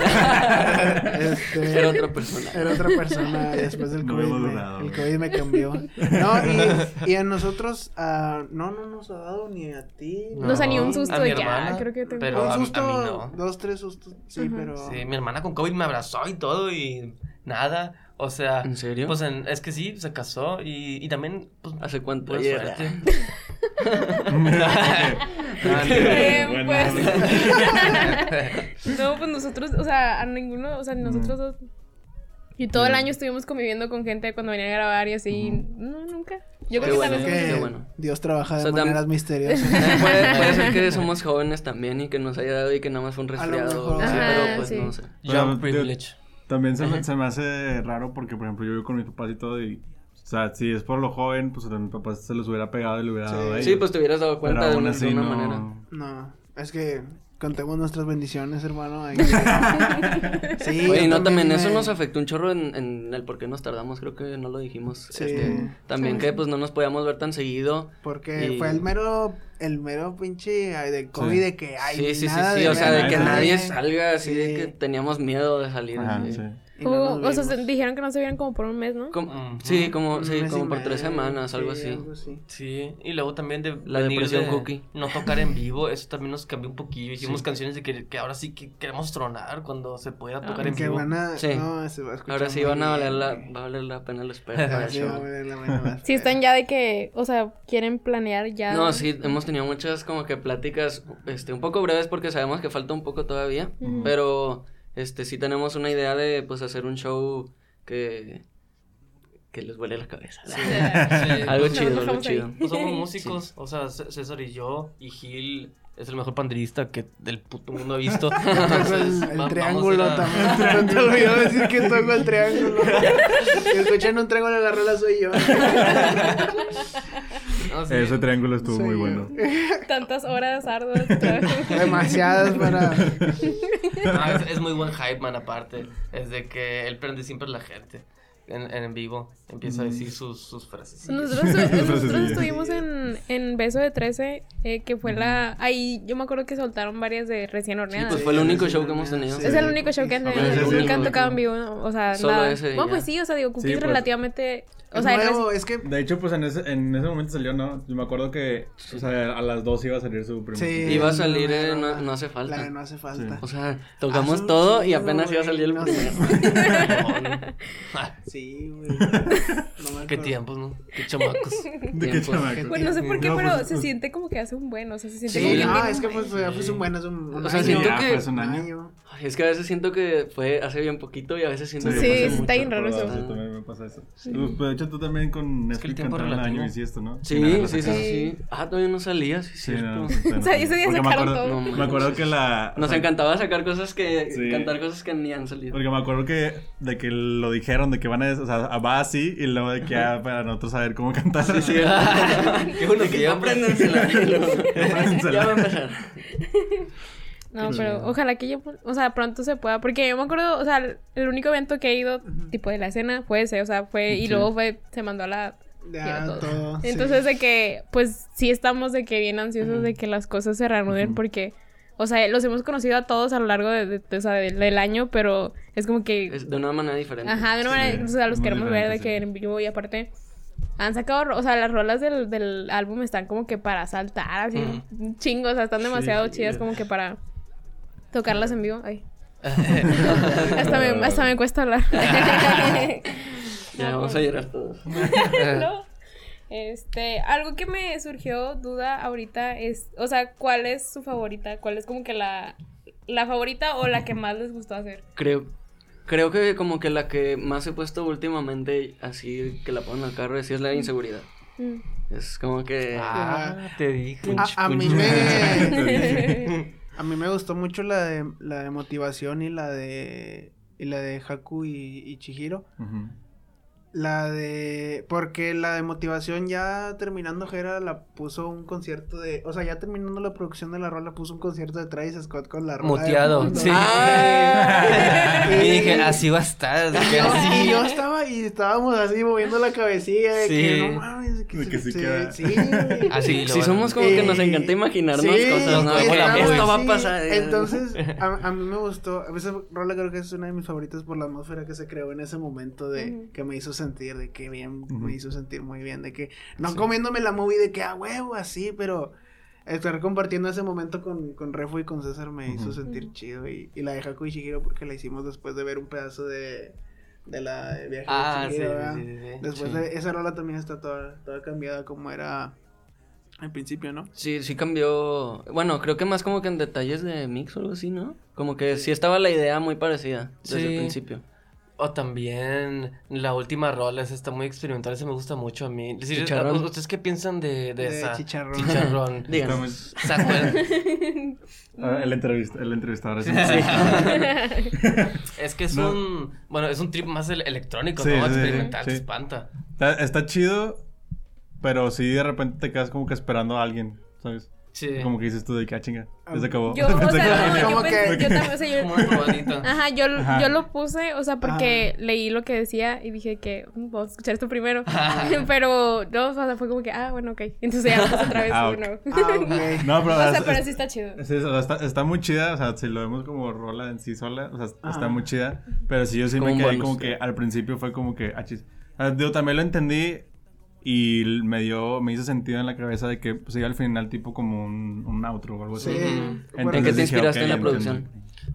Este, Era otra persona. Era otra persona después del COVID. me- el güey. COVID me cambió. No, y, (laughs) y a nosotros, ah, no, no nos ha dado ni a ti. No, No, o sea, ni un susto a mi de que, hermana, ah, creo que tengo... pero- un a- a mí susto, no. dos, tres sustos, sí, pero... Sí, mi hermana con COVID me abrazó y todo y nada. O sea, ¿En serio? pues en- es que sí, se casó y, y también, pues, ¿Hace cuánto? suerte. (laughs) (laughs) Pues. bueno. (laughs) no, pues nosotros, o sea, a ninguno, o sea, nosotros dos. Y todo el año estuvimos conviviendo con gente cuando venían a grabar y así. No, nunca. Yo creo que bueno, también. que bueno. Dios trabaja de O sea, tam- maneras misteriosas. puede, puede ser que somos jóvenes también y que nos haya dado y que nada más fue un resfriado. Ajá, pero pues sí. no sé. Digo, privilege. También se me, se me hace raro porque, por ejemplo, yo vivo con mis papás y todo y... O sea, si es por lo joven, pues a mis papás se los hubiera pegado y le hubiera Sí. dado a ellos. Sí, pues te hubieras dado cuenta de, una- así de una no... manera. No, es que contemos nuestras bendiciones, hermano. (laughs) Sí, Oye, no, también me- eso nos afectó un chorro en, en el por qué nos tardamos, creo que no lo dijimos. Sí. este, también que pues no nos podíamos ver tan seguido. Porque Y- fue el mero, el mero pinche ay, de COVID Sí. de que hay sí, sí, sí, nada sí, de o sea, de que nadie salga así, de que teníamos miedo de salir. Ajá, sí. Y Hubo- o sea, se- dijeron que no se vieron como por un mes, ¿no? Como-. Sí, como, sí, como por tres semanas, algo sí, así. algo así. Sí, y luego también de La depresión de cookie. no tocar en vivo, eso también nos cambió un poquillo. Hicimos Sí. canciones de que, que ahora sí que queremos tronar cuando se pueda Ah. tocar en Que vivo. van a, Sí. no, se va a escuchar Ahora sí van a valer bien, la, va a valer la pena (laughs) la espera Sí. Sí, están ya de que, o sea, quieren planear ya. No, sí, hemos tenido muchas como que pláticas, este, un poco breves porque sabemos que falta un poco todavía, pero, este, sí tenemos una idea de, pues, hacer un show que, que les vuele la cabeza. Sí, (laughs) algo Nos chido, algo chido. Pues somos músicos, o sea, César y yo, y Gil es el mejor panderista que del puto mundo ha visto. (laughs) Entonces, el, triángulo a- también. No (laughs) te olvidó decir que toco el triángulo. Si escuchan un triángulo en la rola soy yo. No, sí. Ese triángulo estuvo Soy muy yo. bueno. (laughs) Tantas horas arduas. (laughs) Demasiadas para. Es, es muy buen hype, man, aparte. Es de que él prende siempre a la gente en, en vivo. Empieza a decir sus, sus frases. Nosotros, estu- nosotros estuvimos en, en Beso de 13, eh, que fue la... Ahí yo me acuerdo que soltaron varias de recién Sí, horneadas. pues fue el único show que hemos tenido. Sí. Es el único show que han Sí, tenido, sí, sí, nunca han sí. tocado en vivo, o sea, Solo nada. ese Bueno, pues sí, o sea, digo, Cookies Sí, pues. relativamente... O sea, es nuevo, es que. De hecho, pues en ese, en ese momento salió, ¿no? Yo me acuerdo que, o sea, a las dos iba a salir su primer Sí. Iba a salir, eh, no- no hace falta. La de no hace falta. O sea, tocamos Ah, todo y sí, apenas iba a salir el no primero. (laughs) Sí, güey. (laughs) No (laughs) Qué tiempos, ¿no? Qué chamacos. (laughs) ¿De qué Tiempo. chamaco? Pues no sé por qué, No, pero pues, se pues, siente como que hace un buen, o sea, se siente Sí, como que tiene es que pues ya fue un buen, es un, un O sea, año. siento ya, que- pues, un año. Ay, Es que a veces siento que fue hace bien poquito y a veces siento Sí, que hace está mucho. bien raro eso. sí, también me pasa eso. Pero de hecho, tú también con Es que el Netflix tiempo cantaron relativo. año y sí esto, ¿no? Sí, sí, sí, sí. Ah, todavía no salía, sí, Sí, sí, (laughs) O sea, ese día sacaron acuerdo, todo. Me acuerdo que la... Nos encantaba sacar cosas que... Sí. Cantar cosas que ni han salido. Porque me acuerdo que de que lo dijeron, de que van a, o sea, va así y luego de que ya para nosotros saber cómo cantar. Sí, sí. (laughs) (laughs) Qué bueno que ya Apréndensela. (laughs) ya va a empezar. No, pero ojalá que yo, o sea, pronto se pueda. Porque yo me acuerdo, o sea, el único evento que he ido, tipo de la escena, fue ese, o sea, fue, y Sí. luego fue, se mandó a la. Ya, quiero todo. todo, sí. Entonces, de que, pues, sí estamos de que bien ansiosos de que las cosas se reanuden, porque, o sea, los hemos conocido a todos a lo largo de, de- o sea, del, año, pero es como que. Es de una manera diferente. Ajá, de una Sí, manera, o sea, los queremos ver de diferente, que sí. en vivo y aparte han sacado, o sea, las rolas del, del álbum están como que para saltar, así, un chingo, o sea, están demasiado Sí. chidas como que para tocarlas en vivo. Ay, (laughs) hasta me, hasta me cuesta hablar. (laughs) Ya vamos a llorar todos. (laughs) no. Este, algo que me surgió duda ahorita es, o sea, ¿cuál es su favorita? ¿Cuál es como que la, la favorita o la que más les gustó hacer? Creo, creo que como que la que más he puesto últimamente, así que la pongo en el carro, sí es la de inseguridad. Mm. Es como que... Ah, te dije. A, a mí me a mí me gustó mucho la de la de motivación y la de y la de Haku y, y Chihiro. Ujú. La de. Porque la de motivación ya terminando Jera la puso un concierto de. O sea, ya terminando la producción de la rola, puso un concierto de Travis Scott con la rola. Muteado. Sí. Ah. y dije, así va a estar. que No, así. y yo estaba y estábamos así moviendo la cabecilla de Sí. que no mames, que, se- que sí se- queda. sí, güey. Así Sí, van- somos como que nos Eh, encanta imaginarnos sí, cosas, ¿no? esto va a sí. pasar. Entonces, a, a mí me gustó. A esa rola creo que es una de mis favoritas por la atmósfera que se creó en ese momento de que me hizo sentir, de que bien, me hizo sentir muy bien, de que no comiéndome la movie de que a huevo así, pero estar compartiendo ese momento con, con Refo y con César me hizo sentir chido y, y la de Haku y Shihiro porque la hicimos después de ver un pedazo de, de la de viaje Ah, de sí, Chihiro, sí, sí, sí. Después Sí. de esa rola también está toda, toda cambiada como era al principio, ¿no? Sí, sí cambió. Bueno, creo que más como que en detalles de mix o algo así, ¿no? Como que sí estaba la idea muy parecida desde Sí. el principio. O también la última rola, esa está muy experimental, esa me gusta mucho a mí. Sí, Chicharrón. ¿Ustedes qué piensan de, de, De esa? chicharrón. (laughs) (laughs) Ah, el, entrevista, el entrevistador es (laughs) Es que es No. un... Bueno, es un trip más el- electrónico, Sí, ¿no? sí, sí, Experimental, sí. se espanta. está, está chido, pero sí de repente te quedas como que esperando a alguien, ¿sabes? Sí. Como que dices tú de que ah, chinga, ya se acabó. Yo, (laughs) o sea, no, yo, pensé- que- yo también, o sea, yo. Ajá, yo, Ajá. yo lo puse, o sea, porque leí lo que decía y dije que "Mm, vamos a escuchar esto primero. (laughs) Pero no, o sea, fue como que, ah, bueno, ok. Entonces ya lo puse otra vez Ah, de nuevo. Ah, ok. No, pero, (laughs) o sea, es- pero es- sí está chido. O sea, está, está muy chida, o sea, si lo vemos como rola en sí sola, o sea, está Ajá. muy chida, pero sí yo sí Como me quedé bonus. como que al principio fue como que, ah, chis. O sea, digo, también lo entendí y me dio, me hizo sentido en la cabeza de que pues iba al final tipo como un, un outro o algo así. Sí. Entonces ¿En qué te dije, inspiraste en la entiendo. producción?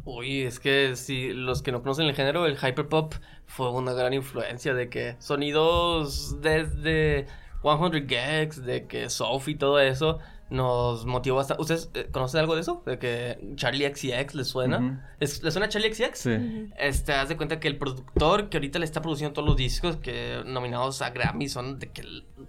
Uy, es que si los que no conocen el género, el hyperpop fue una gran influencia de que sonidos desde 100 Gags, de que Sophie y todo eso nos motivó bastante. ¿Ustedes eh, conocen algo de eso? De que Charlie XCX les suena. ¿Les, les suena Charlie XCX? Sí. Este, haz de cuenta que el productor que ahorita le está produciendo todos los discos que nominados a Grammy son de que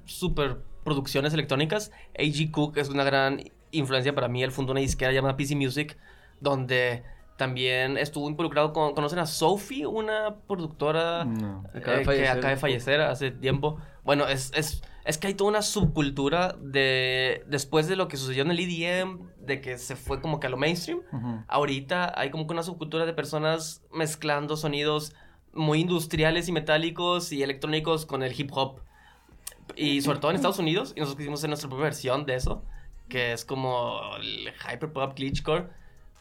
super producciones electrónicas. A.G. Cook es una gran influencia para mí. Él fundó una disquera llamada PC Music, donde también estuvo involucrado con. ¿Conocen a Sophie? Una productora No. Acaba de eh, que acaba de fallecer hace tiempo. Bueno, es, es, es que hay toda una subcultura de. Después de lo que sucedió en el EDM, de que se fue como que a lo mainstream. Ahorita hay como que una subcultura de personas mezclando sonidos muy industriales y metálicos y electrónicos con el hip hop. Y sobre todo en Estados Unidos, y nosotros hacer nuestra propia versión de eso, que es como el hyperpop glitchcore.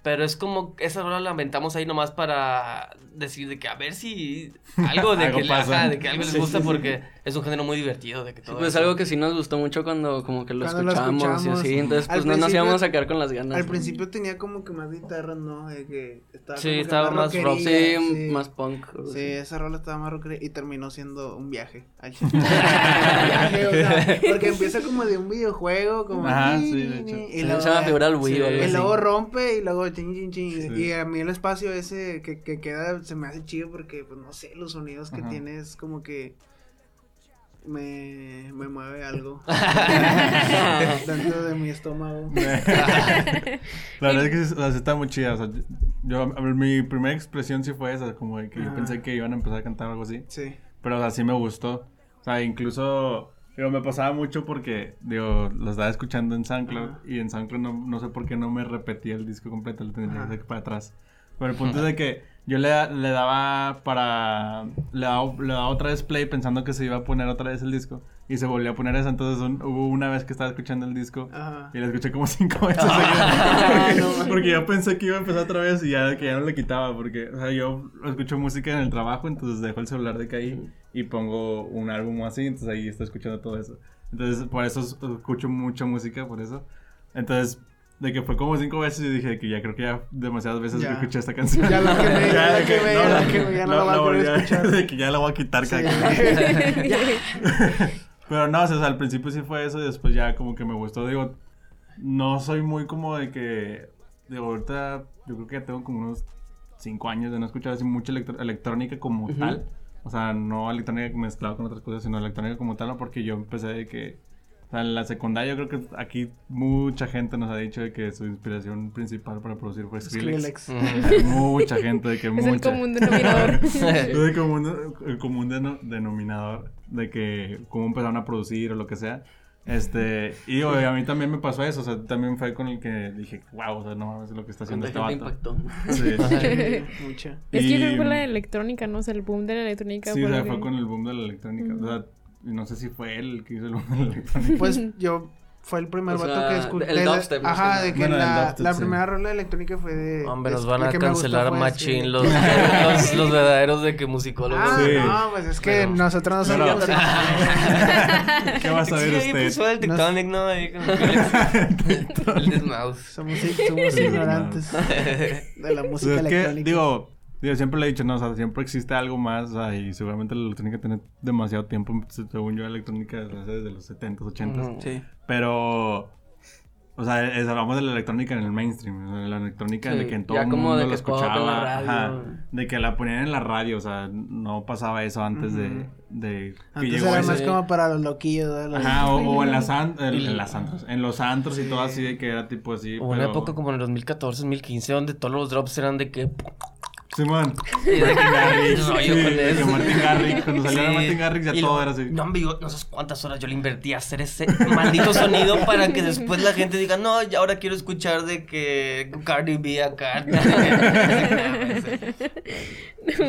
Pero es como esa rola la inventamos ahí nomás para decir de que a ver si algo de, (laughs) Algo que, le- pasa. ajá, de que algo les Sí, gusta sí, sí. porque es un género muy divertido de que Sí, todo pues eso. algo que sí nos gustó mucho cuando como que lo escuchamos, y así, entonces pues no nos íbamos a quedar con las ganas. Al ¿no? principio tenía como que más guitarras, ¿no? De que estaba Sí, como que estaba más rock, Sí, sí. más punk. Sí, así. esa rola estaba más rockera y terminó siendo un viaje. (laughs) Un viaje, o sea, porque empieza como de un videojuego, como Ajá, y sí, de hecho. y Sí, luego, se llama figurar al Wii Sí, o algo y así. luego rompe y luego chin, chin, chin. Sí. Y a mí el espacio ese que, que queda se me hace chido porque, pues no sé, los sonidos que Ajá. tiene es como que me, me mueve algo (laughs) dentro de mi estómago. (laughs) La verdad es que o sea, está muy chida. O sea, yo, ver, mi primera expresión sí fue esa, como de que yo pensé que iban a empezar a cantar algo así. Sí. Pero, o sea, sí me gustó. O sea, incluso, digo, me pasaba mucho porque, digo, lo estaba escuchando en SoundCloud Ajá. y en SoundCloud no, no sé por qué no me repetía el disco completo, lo tendría que para atrás. Pero el punto es de que yo le, le daba para... Le daba, le daba otra vez play pensando que se iba a poner otra vez el disco y se volvió a poner esa. Entonces un- hubo una vez que estaba escuchando el disco Ajá. y la escuché como cinco veces (laughs) Ah, seguidas. no. (laughs) porque yo pensé que iba a empezar otra vez y ya que ya no le quitaba. Porque, o sea, yo escucho música en el trabajo, entonces dejo el celular de ahí y pongo un álbum así, entonces ahí estoy escuchando todo eso. Entonces, por eso es- escucho mucha música, por eso. Entonces, de que fue como cinco veces y dije que ya creo que ya demasiadas veces Ya. escuché esta canción. Ya la quemé, (laughs) ya la quemé, ya la quemé, ya no la voy a escuchar. De que ya la voy a quitar Sí. cada que- Pero no, o sea, al principio sí fue eso y después ya como que me gustó. Digo, no soy muy como de que. Digo, ahorita yo creo que ya tengo como unos 5 años de no escuchar así mucha electrónica como tal. O sea, no electrónica mezclada con otras cosas, sino electrónica como tal, ¿no? porque yo empecé de que. O sea, en la secundaria yo creo que aquí mucha gente nos ha dicho de que su inspiración principal para producir fue Skrillex. Skrillex. Mucha gente, de que (laughs) Es mucha. el común denominador. (laughs) el común, el común deno- denominador de que cómo empezaron a producir o lo que sea. Este, y digo, a mí también me pasó eso, o sea, también fue con el que dije, wow, o sea, no mames lo que está haciendo este ¿Cuánta vato. impactó? Sí. (laughs) Mucha. Es que que fue Y- la electrónica, ¿no? O sea, el boom de la electrónica. Sí, o fue sea, fue con el boom de la electrónica. O sea, y no sé si fue él el que hizo el boom electrónica. Pues yo fue el primer O vato sea, que escuché. el dubstep, Ajá, de que Bueno, la, dubstep, la sí. primera rola electrónica fue de. Hombre, nos van a cancelar machín Skrillex. (laughs) (laughs) los, los, los verdaderos de que musicólogos. Ah, Sí. no, pues es que Pero- nosotros no Pero- sabíamos. (laughs) ¿Qué vas a ver Sí, usted? puso el Tectonic, ¿no? Ahí el desmouse. Somos, somos ignorantes de la O música sea, es que, electrónica. digo, digo, siempre le he dicho, no, o sea, siempre existe algo más, o sea, y seguramente la electrónica tiene demasiado tiempo, según yo, la electrónica desde desde los 70s, 80s. Ujú. Sí. Pero, o sea, es- hablamos de la electrónica en el mainstream, o sea, la electrónica de que en todo ya el como mundo de que la escuchaba, radio. ajá, de que la ponían en la radio, o sea, no pasaba eso antes de, de que Antes llegó era ese- más como para los loquillos. ¿no? Los- Ajá, o, o en las an- en, en las antros, en los antros y todo así de que era tipo así, Hubo una época como en el 2014, 2015, donde todos los drops eran de que. Simón. De que Garrix, rollo sí, con de que. Martin Garrix, cuando salió Sí. Martin Garrix ya Y todo lo- era así. No, hombre, yo no sé cuántas horas yo le invertí a hacer ese maldito sonido para que después la gente diga, no, ya ahora quiero escuchar de que Cardi B acá. (laughs)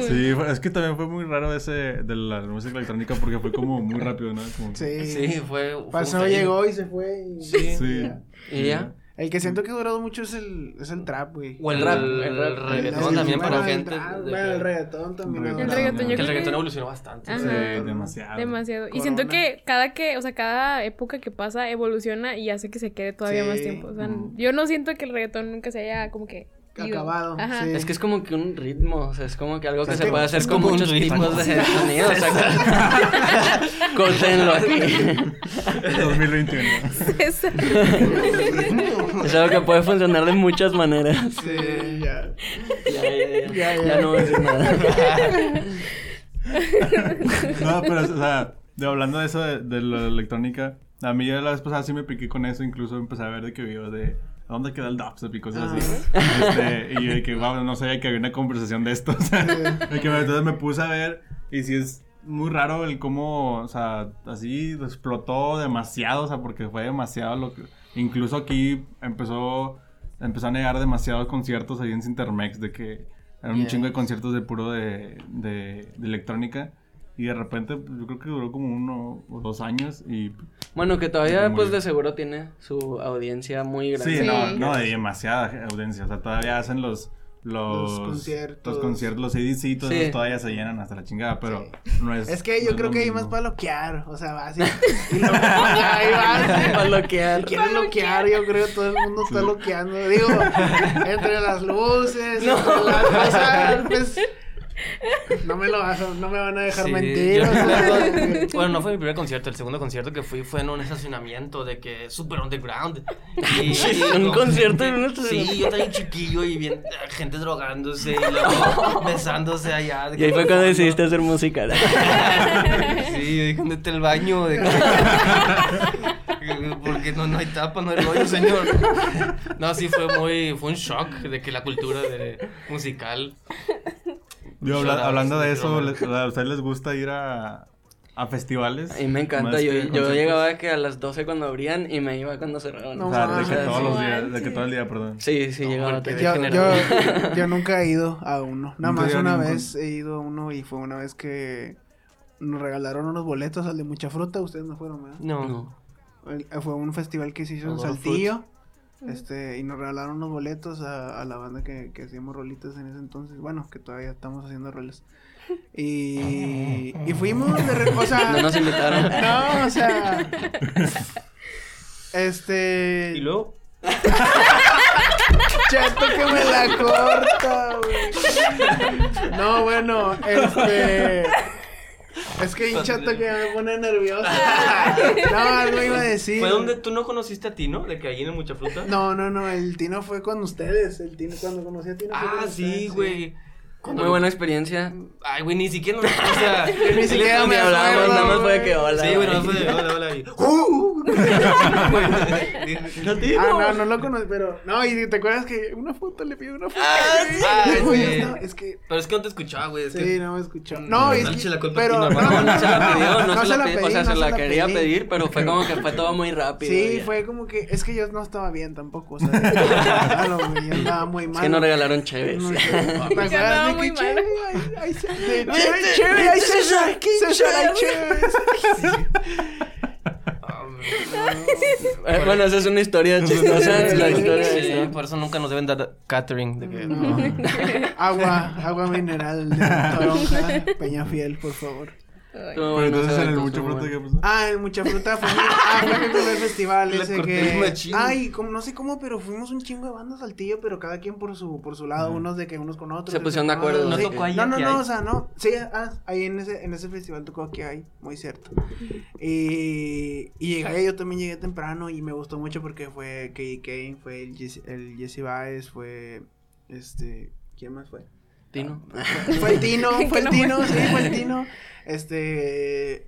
Sí, es que también fue muy raro ese de la música electrónica porque fue como muy rápido, ¿no? Como- Sí. Sí, fue. fue Pasó, llegó y se fue. y- Sí. Sí. ¿Y ya? El que siento que ha durado mucho es el, es el trap, güey. O el El- rap, el el, reggaetón también para el gente. trap, de el reggaetón también. El reggaetón, yo que el reggaetón evolucionó bastante. Ajá. Sí, Sí. demasiado. Demasiado. Y siento que cada que, o sea, cada época que pasa evoluciona y hace que se quede todavía Sí. más tiempo. O sea, yo no siento que el reggaetón nunca se haya como que. Acabado, sí. Es que es como que un ritmo, o sea, es como que algo que se que puede hacer con muchos ritmo. tipos de (laughs) sonidos. O sea, córtenlo aquí. 2021. César. Es algo que puede funcionar de muchas maneras. Sí, ya. Ya, ya, ya. Ya, ya. Ya no voy a decir nada. (laughs) No, pero, o sea, de, hablando de eso de, de la electrónica, a mí ya la vez pasada sí me piqué con eso, incluso empecé a ver de que videos de ¿a dónde queda el dubstep y cosas así. Este, y yo de que, wow, no sabía que había una conversación de esto. (laughs) O sea, de que entonces me puse a ver y sí es muy raro el cómo, o sea, así explotó demasiado, o sea, porque fue demasiado lo que... Incluso aquí empezó, empezó a negar demasiados conciertos ahí en Cintermex, de que eran un Yes. chingo de conciertos de puro de, de, de electrónica. Y de repente, pues, yo creo que duró como uno o dos años y... Bueno, que todavía, pues de seguro tiene su audiencia muy grande. Sí, Sí. no, no, de demasiada audiencia. O sea, todavía hacen los... Los, Los conciertos. Los conciertos, los CDC, todos Sí. todavía se llenan hasta la chingada, pero no es... Es que no yo creo lo que hay más para loquear. O sea, va así. (laughs) Y luego, ahí va. (laughs) Para bloquear. Quieren loquear, yo creo que todo el mundo está loqueando. Digo, entre las luces, (laughs) entre las. Sea, pues. No me lo vas a- no me van a dejar Sí, mentir. yo- (laughs) bueno, no fue mi primer concierto, el segundo concierto que fui fue en un estacionamiento de que super underground. Y, (laughs) Un no, concierto en un Sí, yo también chiquillo y bien, gente drogándose y luego (laughs) besándose allá. de Y ahí fue cuando decidiste hacer música. ¿no? Sí, yo dije, ¿dónde está el baño? De que- Porque no, no hay tapa, no hay rollo, señor. No, sí, fue muy, fue un shock de que la cultura de, musical. Yo, habla- Shoutouts, hablando de eso, les- ¿a ustedes les gusta ir a, a festivales? A mí me encanta. Yo, llegaba que a las 12 cuando abrían y me iba cuando cerraban. No O sea, de que todos los No días, de que manches. todo el día, perdón. Sí, sí, No, llegaba. yo, yo, (laughs) yo nunca he ido a uno. Nada más una ningún- vez he ido a uno y fue una vez que nos regalaron unos boletos al de mucha fruta. Ustedes no fueron, ¿verdad? No. No. El- Fue un festival que se hizo en Este, y nos regalaron unos boletos a, a la banda que, que hacíamos rolitas en ese entonces. Bueno, que todavía estamos haciendo roles. Y, y fuimos de re- o sea, No nos invitaron. no, o sea, (laughs) este, Y luego, (laughs) chato que me la corta, güey. No, bueno, este, es que un chato que me pone nervioso. (laughs) No, algo iba a decir. fue donde tú no conociste a Tino, de que allí en Mucha Fruta. No, no, no, el Tino fue con ustedes. El Tino, cuando conocí a Tino. fue Ah, con sí, güey. Cuando- Muy buena experiencia. Ay, güey, ni siquiera nos. O sea, (laughs) ni siquiera me hablamos, nada más fue que hola. Sí, güey, no güey. fue de hola, hola. y- (laughs) Ah, no, no lo conocí, pero. No, y te acuerdas que una foto le pidió una foto. Ah, sí, Ay, güey, sí. no, es que. Pero es que no te escuchaba, güey. Es Sí, que... no me escuchó. No, No, es que. la culpa pero. No, no, No se la pidió, no, no se la pidió. O sea, no se la la quería pedí. pedir, pero fue como que fue todo muy rápido. Sí, ya. fue como que. Es que yo no estaba bien tampoco. O sea, (laughs) yo andaba muy mal. Es que no regalaron chéves. No sé, ¿te acuerdas andaba de muy que mal. chévere? Ay, ay, chévere, chévere, ay, César, César, ay, chévere. Ah, güey. Eh, Bueno, esa es una historia chistosa. Sí, la historia Sí, de por eso nunca nos deben dar catering. De que... No. Agua, agua mineral de toronja, Peña Fiel, por favor. Ay. Pero entonces en el evento mucho estuvo fruta, bueno. ¿qué pasó? Ah, en mucha fruta fue ah, fue mi primer festival ese el que ay, como no sé cómo, pero fuimos un chingo de bandas al tío, pero cada quien por su por su lado, unos de que unos con otros. Se pusieron que de acuerdo, no, ¿no sí. tocó ahí No, no, no, hay? o sea, no. Sí, ah, ahí en ese en ese festival tocó aquí hay, muy cierto. Y y llegué, yo también llegué temprano y me gustó mucho porque fue Kane, fue el Jesse, el Jesse Baez, fue este, ¿quién más fue? Tino. (laughs) Fue el Tino, (laughs) fue el no Tino, sí, fue el Tino. Este,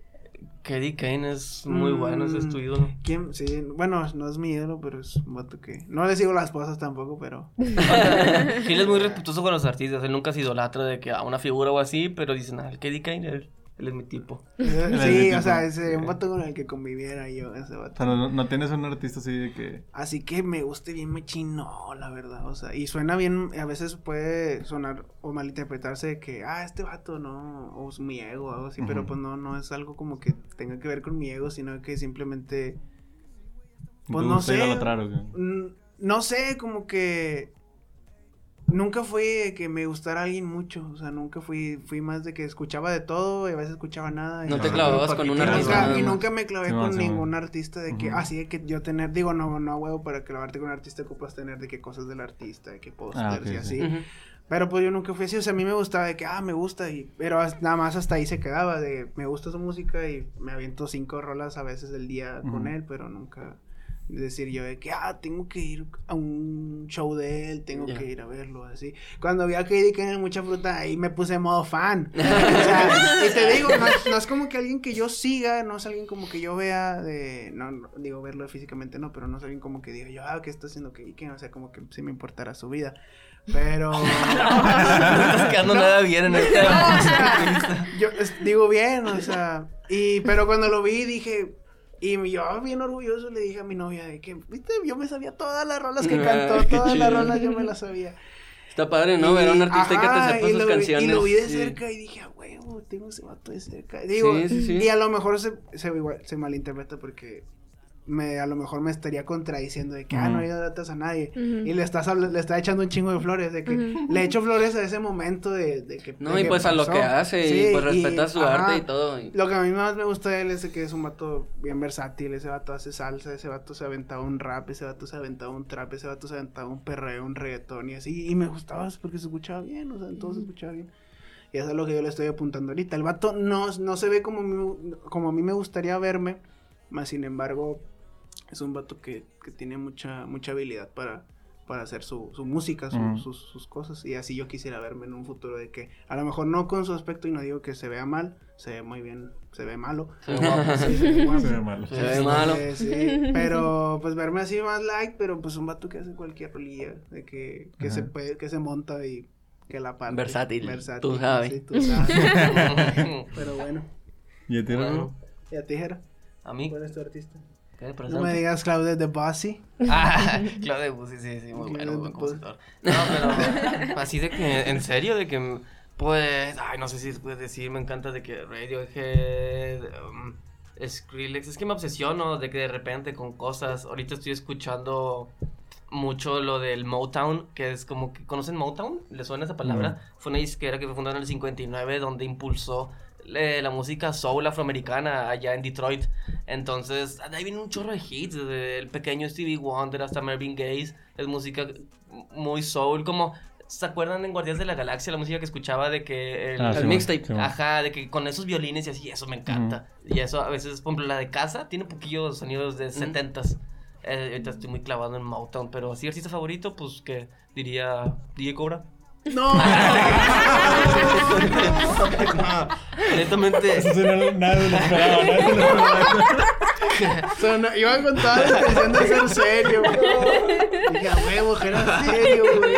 Keddy Kane es muy bueno, ese es tu Mm. ídolo. ¿quién? Sí, bueno, no es mi ídolo, pero es un vato que... No le sigo las cosas tampoco, pero... (laughs) Gil es muy respetuoso con los artistas, él nunca se idolatra de que a una figura o así, pero dicen, ah, el Keddy Kane, él, él es mi tipo. (laughs) Sí, o sea, ese un vato con el que conviviera yo, ese O vato. sea, no, no tienes un artista así de que... Así que me guste bien machín, no, la verdad, o sea, y suena bien, a veces puede sonar o malinterpretarse de que, ah, este vato no, o es mi ego o algo así, pero pues no, no es algo como que tenga que ver con mi ego, sino que simplemente, Pues no sé. idolatrar, ¿o qué? no sé, como que nunca fui de que me gustara alguien mucho, o sea, nunca fui, fui más de que escuchaba de todo y a veces escuchaba nada. y- No te Ah, clavabas con un artista. nunca, y nunca me clavé Sí, con sí, ningún sí. artista de que así de que yo tener, digo, no, no huevo para clavarte con un artista ocupas tener de que cosas del artista, de que posters Ah, y sí. así. Pero pues yo nunca fui así, o sea, a mí me gustaba de que, ah, me gusta, y, pero nada más hasta ahí se quedaba, de me gusta su música y me aviento cinco rolas a veces del día con él, pero nunca decir yo de que, ah, tengo que ir a un show de él, tengo Ya. que ir a verlo, así. Cuando vi a Katie Kane en Mucha Fruta, ahí me puse modo fan. (laughs) o sea, y te digo, no, es- no es como que alguien que yo siga, no es alguien como que yo vea de, no, no, digo verlo físicamente, no, pero no es alguien como que diga yo, ah, ¿qué está haciendo Katie Kane? O sea, como que sí me importara su vida. Pero... No (laughs) estás quedando nada bien en este. No, o sea, yo es- digo bien, o sea, y pero cuando lo vi dije y yo bien orgulloso le dije a mi novia de que, viste, yo me sabía todas las rolas que Ah, cantó, todas las rolas yo me las sabía. Está padre, ¿no? Ver a un artista que te sepa sus vi- canciones. Y lo vi de Sí. cerca y dije, a huevo, tengo ese vato de cerca. Digo, sí. y a lo mejor se, se, igual- se malinterpreta porque me, a lo mejor me estaría contradiciendo de que, ah, no idolatas a nadie. Ujú. Y le estás le está echando un chingo de flores, de que Ujú. le echo flores a ese momento de, de que. No, de y que pues a lo que hace, Sí, y pues respeta su ajá. arte y todo. y- Lo que a mí más me gusta de él es que es un vato bien versátil, ese vato hace salsa, ese vato se aventaba un rap, ese vato se aventaba un trap, ese vato se aventaba un perreo, un reggaetón y así, y me gustaba porque se escuchaba bien, o sea, todo se escuchaba bien. Y eso es lo que yo le estoy apuntando ahorita. El vato no, no se ve como, mi- como a mí me gustaría verme, más sin embargo, es un vato que, que tiene mucha, mucha habilidad para, para hacer su, su música, su- Mm. sus, sus cosas. Y así yo quisiera verme en un futuro de que, a lo mejor no con su aspecto, y no digo que se vea mal, se ve muy bien, se ve malo. Se ve guapo. (laughs) Sí, se ve guapo. Se ve malo. Se ve malo. Sí, pero pues verme así más light, pero pues un vato que hace cualquier rolilla, de que, que se puede, que se monta y que la parte. Versátil, tú sabes. sí, tú sabes. pero bueno, ¿Y a ti, Bueno. Y a tijera, A mí. ¿cuál es tu artista? ¿Qué No me digas Claudia de Bossy. Ah, (laughs) Claudio Debussy, sí, sí, muy bueno, buen compositor. No, pero así de que, en serio, de que, pues, ay, no sé si se puede decir, me encanta de que Radiohead, um, Skrillex, es que me obsesiono de que de repente con cosas, ahorita estoy escuchando mucho lo del Motown, que es como que, ¿conocen Motown? ¿Le suena esa palabra? Fue una disquera que fue fundada en el 59, donde impulsó eh, la música soul afroamericana allá en Detroit. Entonces, ahí viene un chorro de hits, desde el pequeño Stevie Wonder hasta Marvin Gaye. Es música muy soul, como... ¿Se acuerdan en Guardianes de la Galaxia la música que escuchaba de que el, Ah, El mixtape. Simón. Ajá, de que con esos violines y así, eso me encanta. Y eso a veces, por ejemplo, la de casa tiene poquillos sonidos de setentas. Eh, ahorita estoy muy clavado en Motown, pero así artista favorito, pues que diría DJ Cobra. No, (laughs) Honestamente, Eso no, lo esperaba, lo esperaba. La intención de ser serio, güey. Dije, a huevo, que era serio, güey.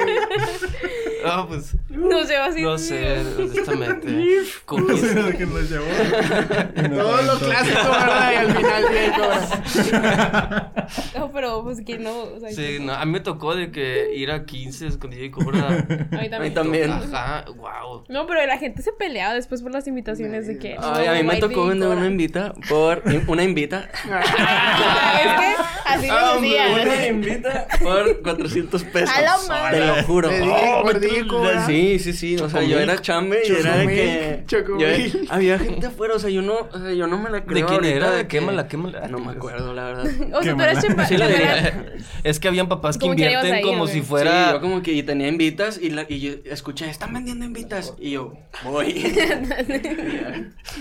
No, pues, No sé, así. no sé, honestamente. (laughs) No sé de qué nos llevó. (laughs) Y no Todo lo tanto. clásico, ¿verdad? Y al final (laughs) bien cobra. No, pero pues que no. O sea, Sí, que- no, a mí me tocó de que ir a 15 con DJ Cobra. A mí A mí también. también. Ajá, wow. No, pero la gente se peleaba después por las invitaciones de que. Ay, a mí me tocó vender una invita por... Una invita. Ah, es que así lo decía. Una invita por 400 pesos. A la madre. Te lo juro. Oh, Sí, sí, sí, o sea, yo era chambe y era de que... (laughs) Chocomil, yo- chocomil. había gente afuera, o sea, yo no, o sea, yo no me la creo ¿De quién era? de ¿De que- quémala, quémala? No me acuerdo, la verdad. (laughs) O sea, tú Sí chambelán. diría. (laughs) Es que habían papás que invierten ahí, como ¿o si fuera... Sí, yo como que y tenía invitas y, la, y yo escuché, están vendiendo invitas. Y yo, voy.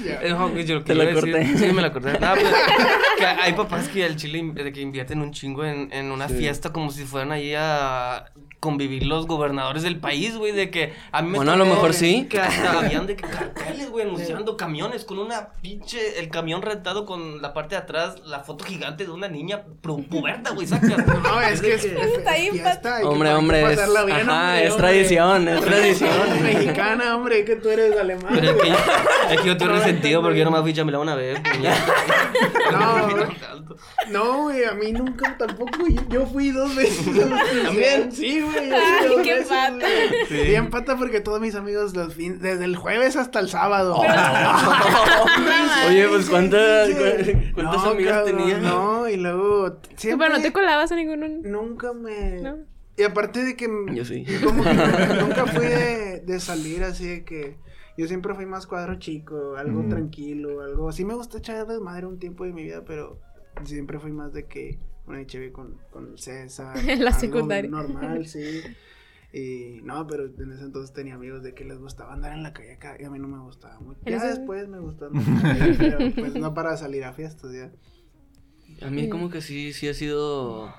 Eh, no, yo lo Te la decir- corté. Sí, me la corté. Pues, que hay papás que al chile que invierten un chingo en, en una Sí. fiesta como si fueran ahí a convivir los gobernadores del país, güey, de que a mí me Bueno, a lo mejor sí. Que hasta (laughs) habían de que carteles, güey, anunciando camiones con una pinche, el camión rentado con la parte de atrás, la foto gigante de una niña pu- puberta, güey, saca. (laughs) No, es que es, Está ahí, es hay que- Hombre, que hombre, es, bien, ajá, hombre, es hombre. tradición, es tradición. Mexicana, hombre, que tú eres alemán. Pero es que, yo, (laughs) es que yo estoy resentido porque yo nomás fui chamela una vez. No, No, güey, a mí nunca tampoco. Yo, yo fui dos veces. que ¿También? Sí, güey. Ay, qué pata. Sí. Bien pata porque todos mis amigos los fin, desde el jueves hasta el sábado. (laughs) Oye, pues ¿cuántas, Sí. cu- cuántas No, amigas tenías? No, y luego siempre Pero no te colabas a ninguno. nunca me No. y aparte de que Yo sí. como que (laughs) nunca, fui de, de salir así de que yo siempre fui más cuadro chico, algo tranquilo, algo sí me gusta echar desmadre un tiempo de mi vida, pero siempre fui más de que una chévere con, con César. (laughs) En la algo secundaria. Normal, sí. Y no, pero en ese entonces tenía amigos de que les gustaba andar en la calle acá y a mí no me gustaba mucho. Ya ese- después me gustó pero pues no para salir a fiestas ya. A mí como que sí, sí he sido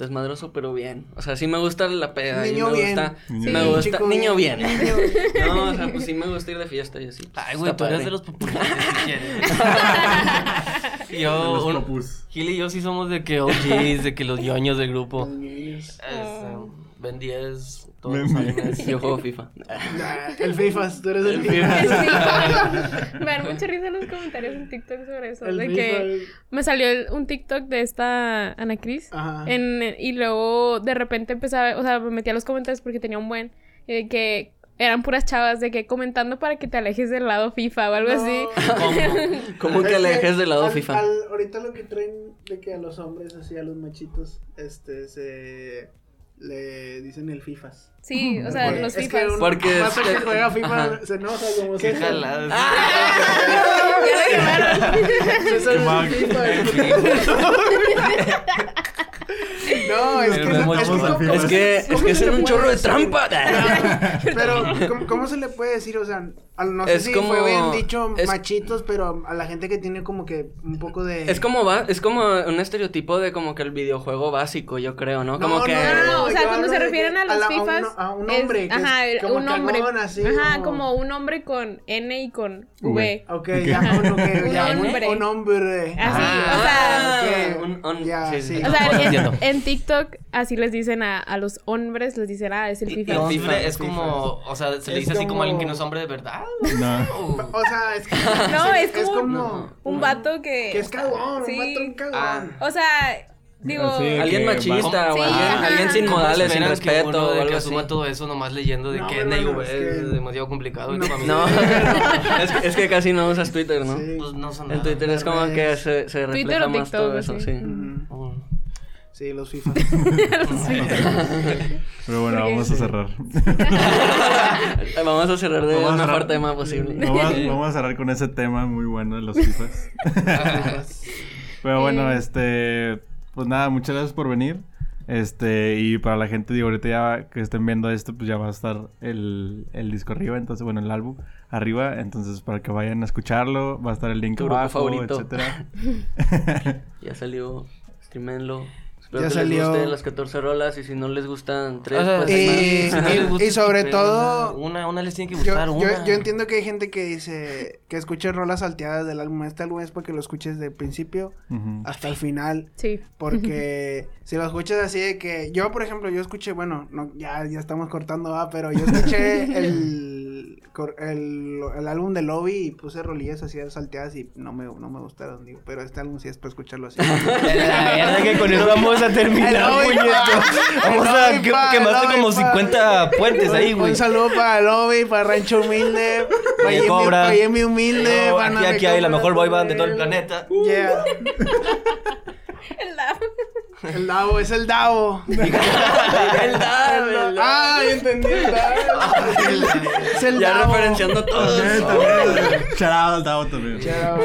desmadroso, pero bien. O sea, sí me gusta la peda. y Niño me bien. gusta, Niño me bien. gusta, Chico niño (laughs) bien. No, o sea, pues sí me gusta ir de fiesta y así. Ay, güey, Está tú eres de los populares si quieres. (laughs) yo, Los un- papus. Gil y yo sí somos de que OGs, de que los ñoños del grupo. Ben 10, todos Ben los animes. Yo juego FIFA. Nah, el FIFAs, tú eres el, El FIFAs. Me dan mucha risa en los comentarios en TikTok sobre eso. El de FIFA, que me salió el- un TikTok de esta Ana Cris. Ajá. En, y luego de repente empezaba, o sea, me metí a los comentarios porque tenía un buen. Y de que eran puras chavas de que comentando para que te alejes del lado FIFA o algo No. así. ¿Cómo que Es alejes del lado al- FIFA? al- ahorita lo que traen de que a los hombres, así a los machitos, este, se le dicen el FIFAs. Sí, o sea, Porque los es que FIFAs. Porque pasa es- que juega FIFA Ajá. se enoja como el mal. FIFA. No, es que, es, que-. Es que, es ¿Cómo que se un chorro de trampa. Pero, ¿cómo, se le puede decir? O sea, no sé Es si como- fue bien dicho es- machitos, pero a la gente que tiene como que un poco de... Es como va, es como un estereotipo de como que el videojuego básico, yo creo, ¿no? No, Como que No, no, no, o yo sea, cuando se refieren que a a los la- a un- FIFAs. a un es- hombre, que es ajá, el- como un hombre. cagón, así, ajá, como- como un hombre con N y con V. V. Ok, Ok. ya, (laughs) un, ok, Un ya, hombre. un hombre. Así, Ah, o sea. ok, un- un- ya, sí, sí. sí. O sea, en, en TikTok así les dicen a, a los hombres, les dicen, ah, es el FIFA. No, hombre FIFA, es como, o sea, se le Es dice así como como- alguien que no es hombre de verdad. No. (laughs) O- sea, es que... No, es es como, como- un vato que... Que es cagón, Sí. un vato un cagón. Ah. O sea, digo... Sí, alguien que machista va- o Sí, alguien, alguien sin ¿Cómo modales, sin que respeto o que así. asuma todo eso nomás leyendo de No, que NIV es es, que- demasiado complicado. y No. para mí- No, es, que- es que casi no usas Twitter, ¿no? Sí. Pues no son En. Twitter es como que se, se Twitter refleja más todo eso, sí. Sí. Los FIFA. (laughs) (laughs) Pero bueno, Porque- vamos a cerrar. (laughs) Vamos a cerrar de Vamos a el mejor tema posible. Vamos, a- vamos a cerrar con ese tema muy bueno de los FIFAs. Pero bueno, Eh. este, pues nada, muchas gracias por venir. Este, y para la gente, digo, ahorita ya que estén viendo esto, pues ya va a estar el, el disco arriba, entonces, bueno, el álbum arriba, entonces para que vayan a escucharlo, va a estar el link Tu grupo abajo, favorito. etcétera. Ya salió, streamenlo. Espero Ya que salió. les gusten las 14 rolas y si no les gustan tres, O sea, pues y-. Si (laughs) y sobre todo- Una, una les tiene que gustar, yo, una. yo entiendo que hay gente que dice que escuche rolas salteadas del álbum. Este álbum es porque lo escuches de principio hasta el final. Sí. Porque si lo escuchas así de que yo, por ejemplo, yo escuché, bueno, no, ya, ya estamos cortando, va, pero yo escuché (laughs) el, el, el álbum de Lobby y puse rolillas así salteadas y no me, no me gustaron, digo, pero este álbum sí es para escucharlo así. (laughs) La verdad que con eso vamos a terminar, puñeto. Vamos a Lobby, que, pa, el quemaste Lobby, como pa. 50 puentes ahí, güey. Un saludo para Lobby, para Rancho Humilde, (laughs) para Jimmy, Cobra. para Jimmy Humilde, No, para aquí, aquí hay la mejor boy band de todo el planeta. Yeah. (laughs) El lado. (laughs) El Davo, es el Davo. El Davo, el Davo. Ah, ya entendí el Davo. Es el Ya Davo. referenciando todos. También, también. Shout out al Davo también. Davo.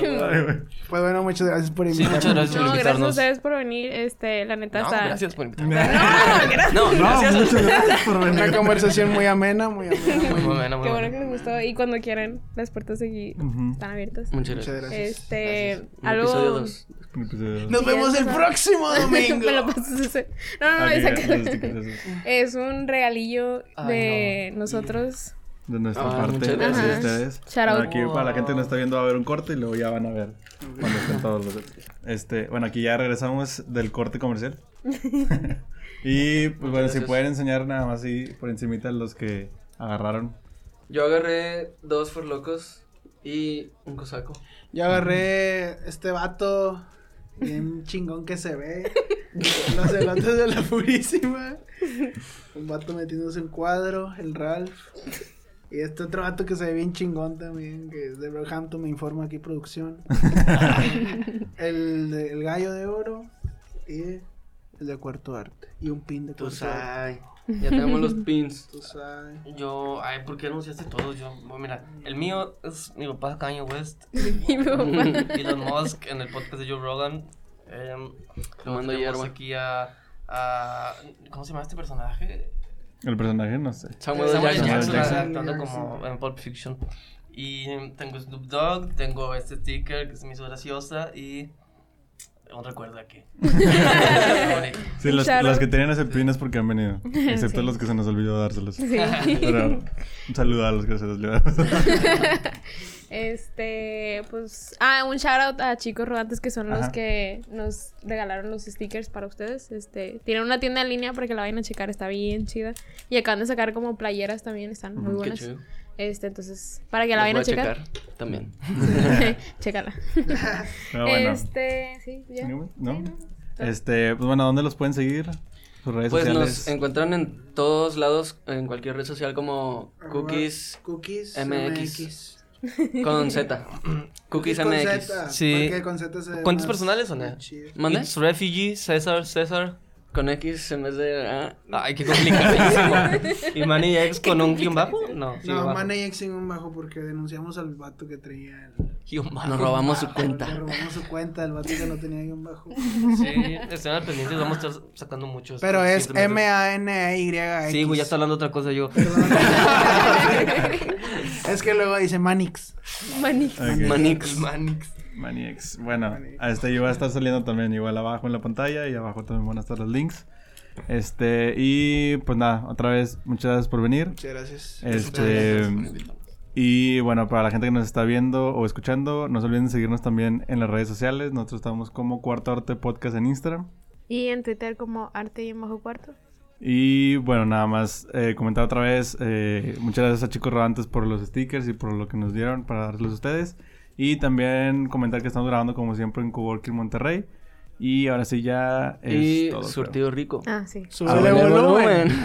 Güey. Pues bueno, muchas gracias por Sí, invitarme. muchas gracias por No, gracias a invitarnos. ustedes por venir. Este, la neta No, está... gracias por invitarnos. (laughs) No, No, gracias. muchas gracias por Una venir. conversación muy amena, muy amena. Muy Muy buena, muy Qué bueno que les gustó. Y cuando quieran, las puertas aquí Ujú. están abiertas. Muchas gracias. gracias. Este, algo... Nos Sí, vemos el próximo domingo. (laughs) Me lo pasas ese. No, no, no, Aquí, esa. Es un regalillo Ay, de nosotros. De nuestra Ah, parte, muchas de gracias. ustedes. Shout out. Bueno, aquí para la gente que no está viendo va a haber un corte y luego ya van a ver cuando estén todos los Este, bueno, aquí ya regresamos del corte comercial. (laughs) y pues bueno, si pueden enseñar nada más así por encimita los que agarraron. Yo agarré dos locos y un cosaco. Yo agarré este vato bien chingón que se ve. Los elotes de la purísima. Un vato metiéndose un cuadro, el Ralph. Y este otro vato que se ve bien chingón también, que es de Brockhampton, me informa aquí producción. (laughs) el, de- el gallo de oro y el de cuarto arte. Y un pin de Tú cuarto arte. sabes. (laughs) Ya tenemos los pins. Tú sabes. Yo, ay, ¿por qué anunciaste todos? Yo, bueno, mira, el mío es mi papá Kanye West, Y (laughs) mi papá. Elon Musk en el podcast de Joe Rogan. Eh, Tomando tenemos hierba. aquí a, a- ¿Cómo se llama este personaje? El personaje, no sé. Samuel, Samuel Jackson. Jackson, Jackson. actuando Jackson. como en Pulp Fiction. Y tengo Snoop Dogg, tengo este sticker que se me hizo graciosa y un recuerdo aquí. (laughs) Sí, los, los que tenían ese pin es porque han venido. Excepto Sí. los que se nos olvidó dárselos. Sí. Pero un saludo a los que se los olvidó. (laughs) Este, pues, ah, un shout out a chicos rodantes que son los que nos regalaron los stickers para ustedes. Este, tienen una tienda en línea para que la vayan a checar, está bien chida. Y acaban de sacar como playeras también, están muy Qué buenas. chido. Este, entonces, para que la vayan a checar. también. (laughs) (laughs) Chécala. (laughs) Pero bueno. Este, sí, ya. ¿No? Este, pues bueno, ¿dónde los pueden seguir? Sus redes Pues sociales. nos encuentran en todos lados, en cualquier red social como Cookies Cookies MX. Con (laughs) Z. Cookies con MX. Z, Sí. porque con Z se ve ¿Cuentas más- personales o no? más chido. ¿Mande? It's Refugee, César, César, con X en vez de A. Ay, qué complicadísimo. (laughs) ¿Y Manny X con un guion bajo? No, no, bajo. Manny X en un bajo porque denunciamos al vato que traía el... Guión bajo. Nos robamos su cuenta. robamos su cuenta, el vato que no tenía guion bajo. Sí, estén al pendientes, vamos a estar sacando muchos. Pero es M-A-N-Y-X. Sí, güey, ya está hablando otra cosa yo. (laughs) es que luego dice Manix. Manix. Manix. Manix. Maniex. Bueno, Maniex. a este iba a estar saliendo también igual abajo en la pantalla y abajo también van a estar los links. Este, y pues nada, otra vez, muchas gracias por venir. Muchas gracias. Este, y bueno, para la gente que nos está viendo o escuchando, no se olviden de seguirnos también en las redes sociales. Nosotros estamos como Cuarto Arte Podcast en Instagram. Y en Twitter como arte y en bajo cuarto. Y bueno, nada más eh, comentar otra vez. eh, muchas gracias a Chicos Rodantes por los stickers y por lo que nos dieron para darlos a ustedes. Y también comentar que estamos grabando como siempre en Coworking Monterrey. Y ahora sí ya es Y todo. creo. surtido rico. Ah, sí. Súbele volumen. (laughs)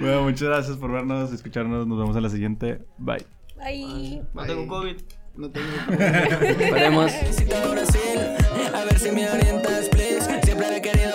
Bueno, muchas gracias por vernos, escucharnos. Nos vemos en la siguiente. Bye. Bye. No tengo. COVID. No tengo... (laughs) Esperemos. Visito Brasil, a ver si me orientas, please. Siempre he querido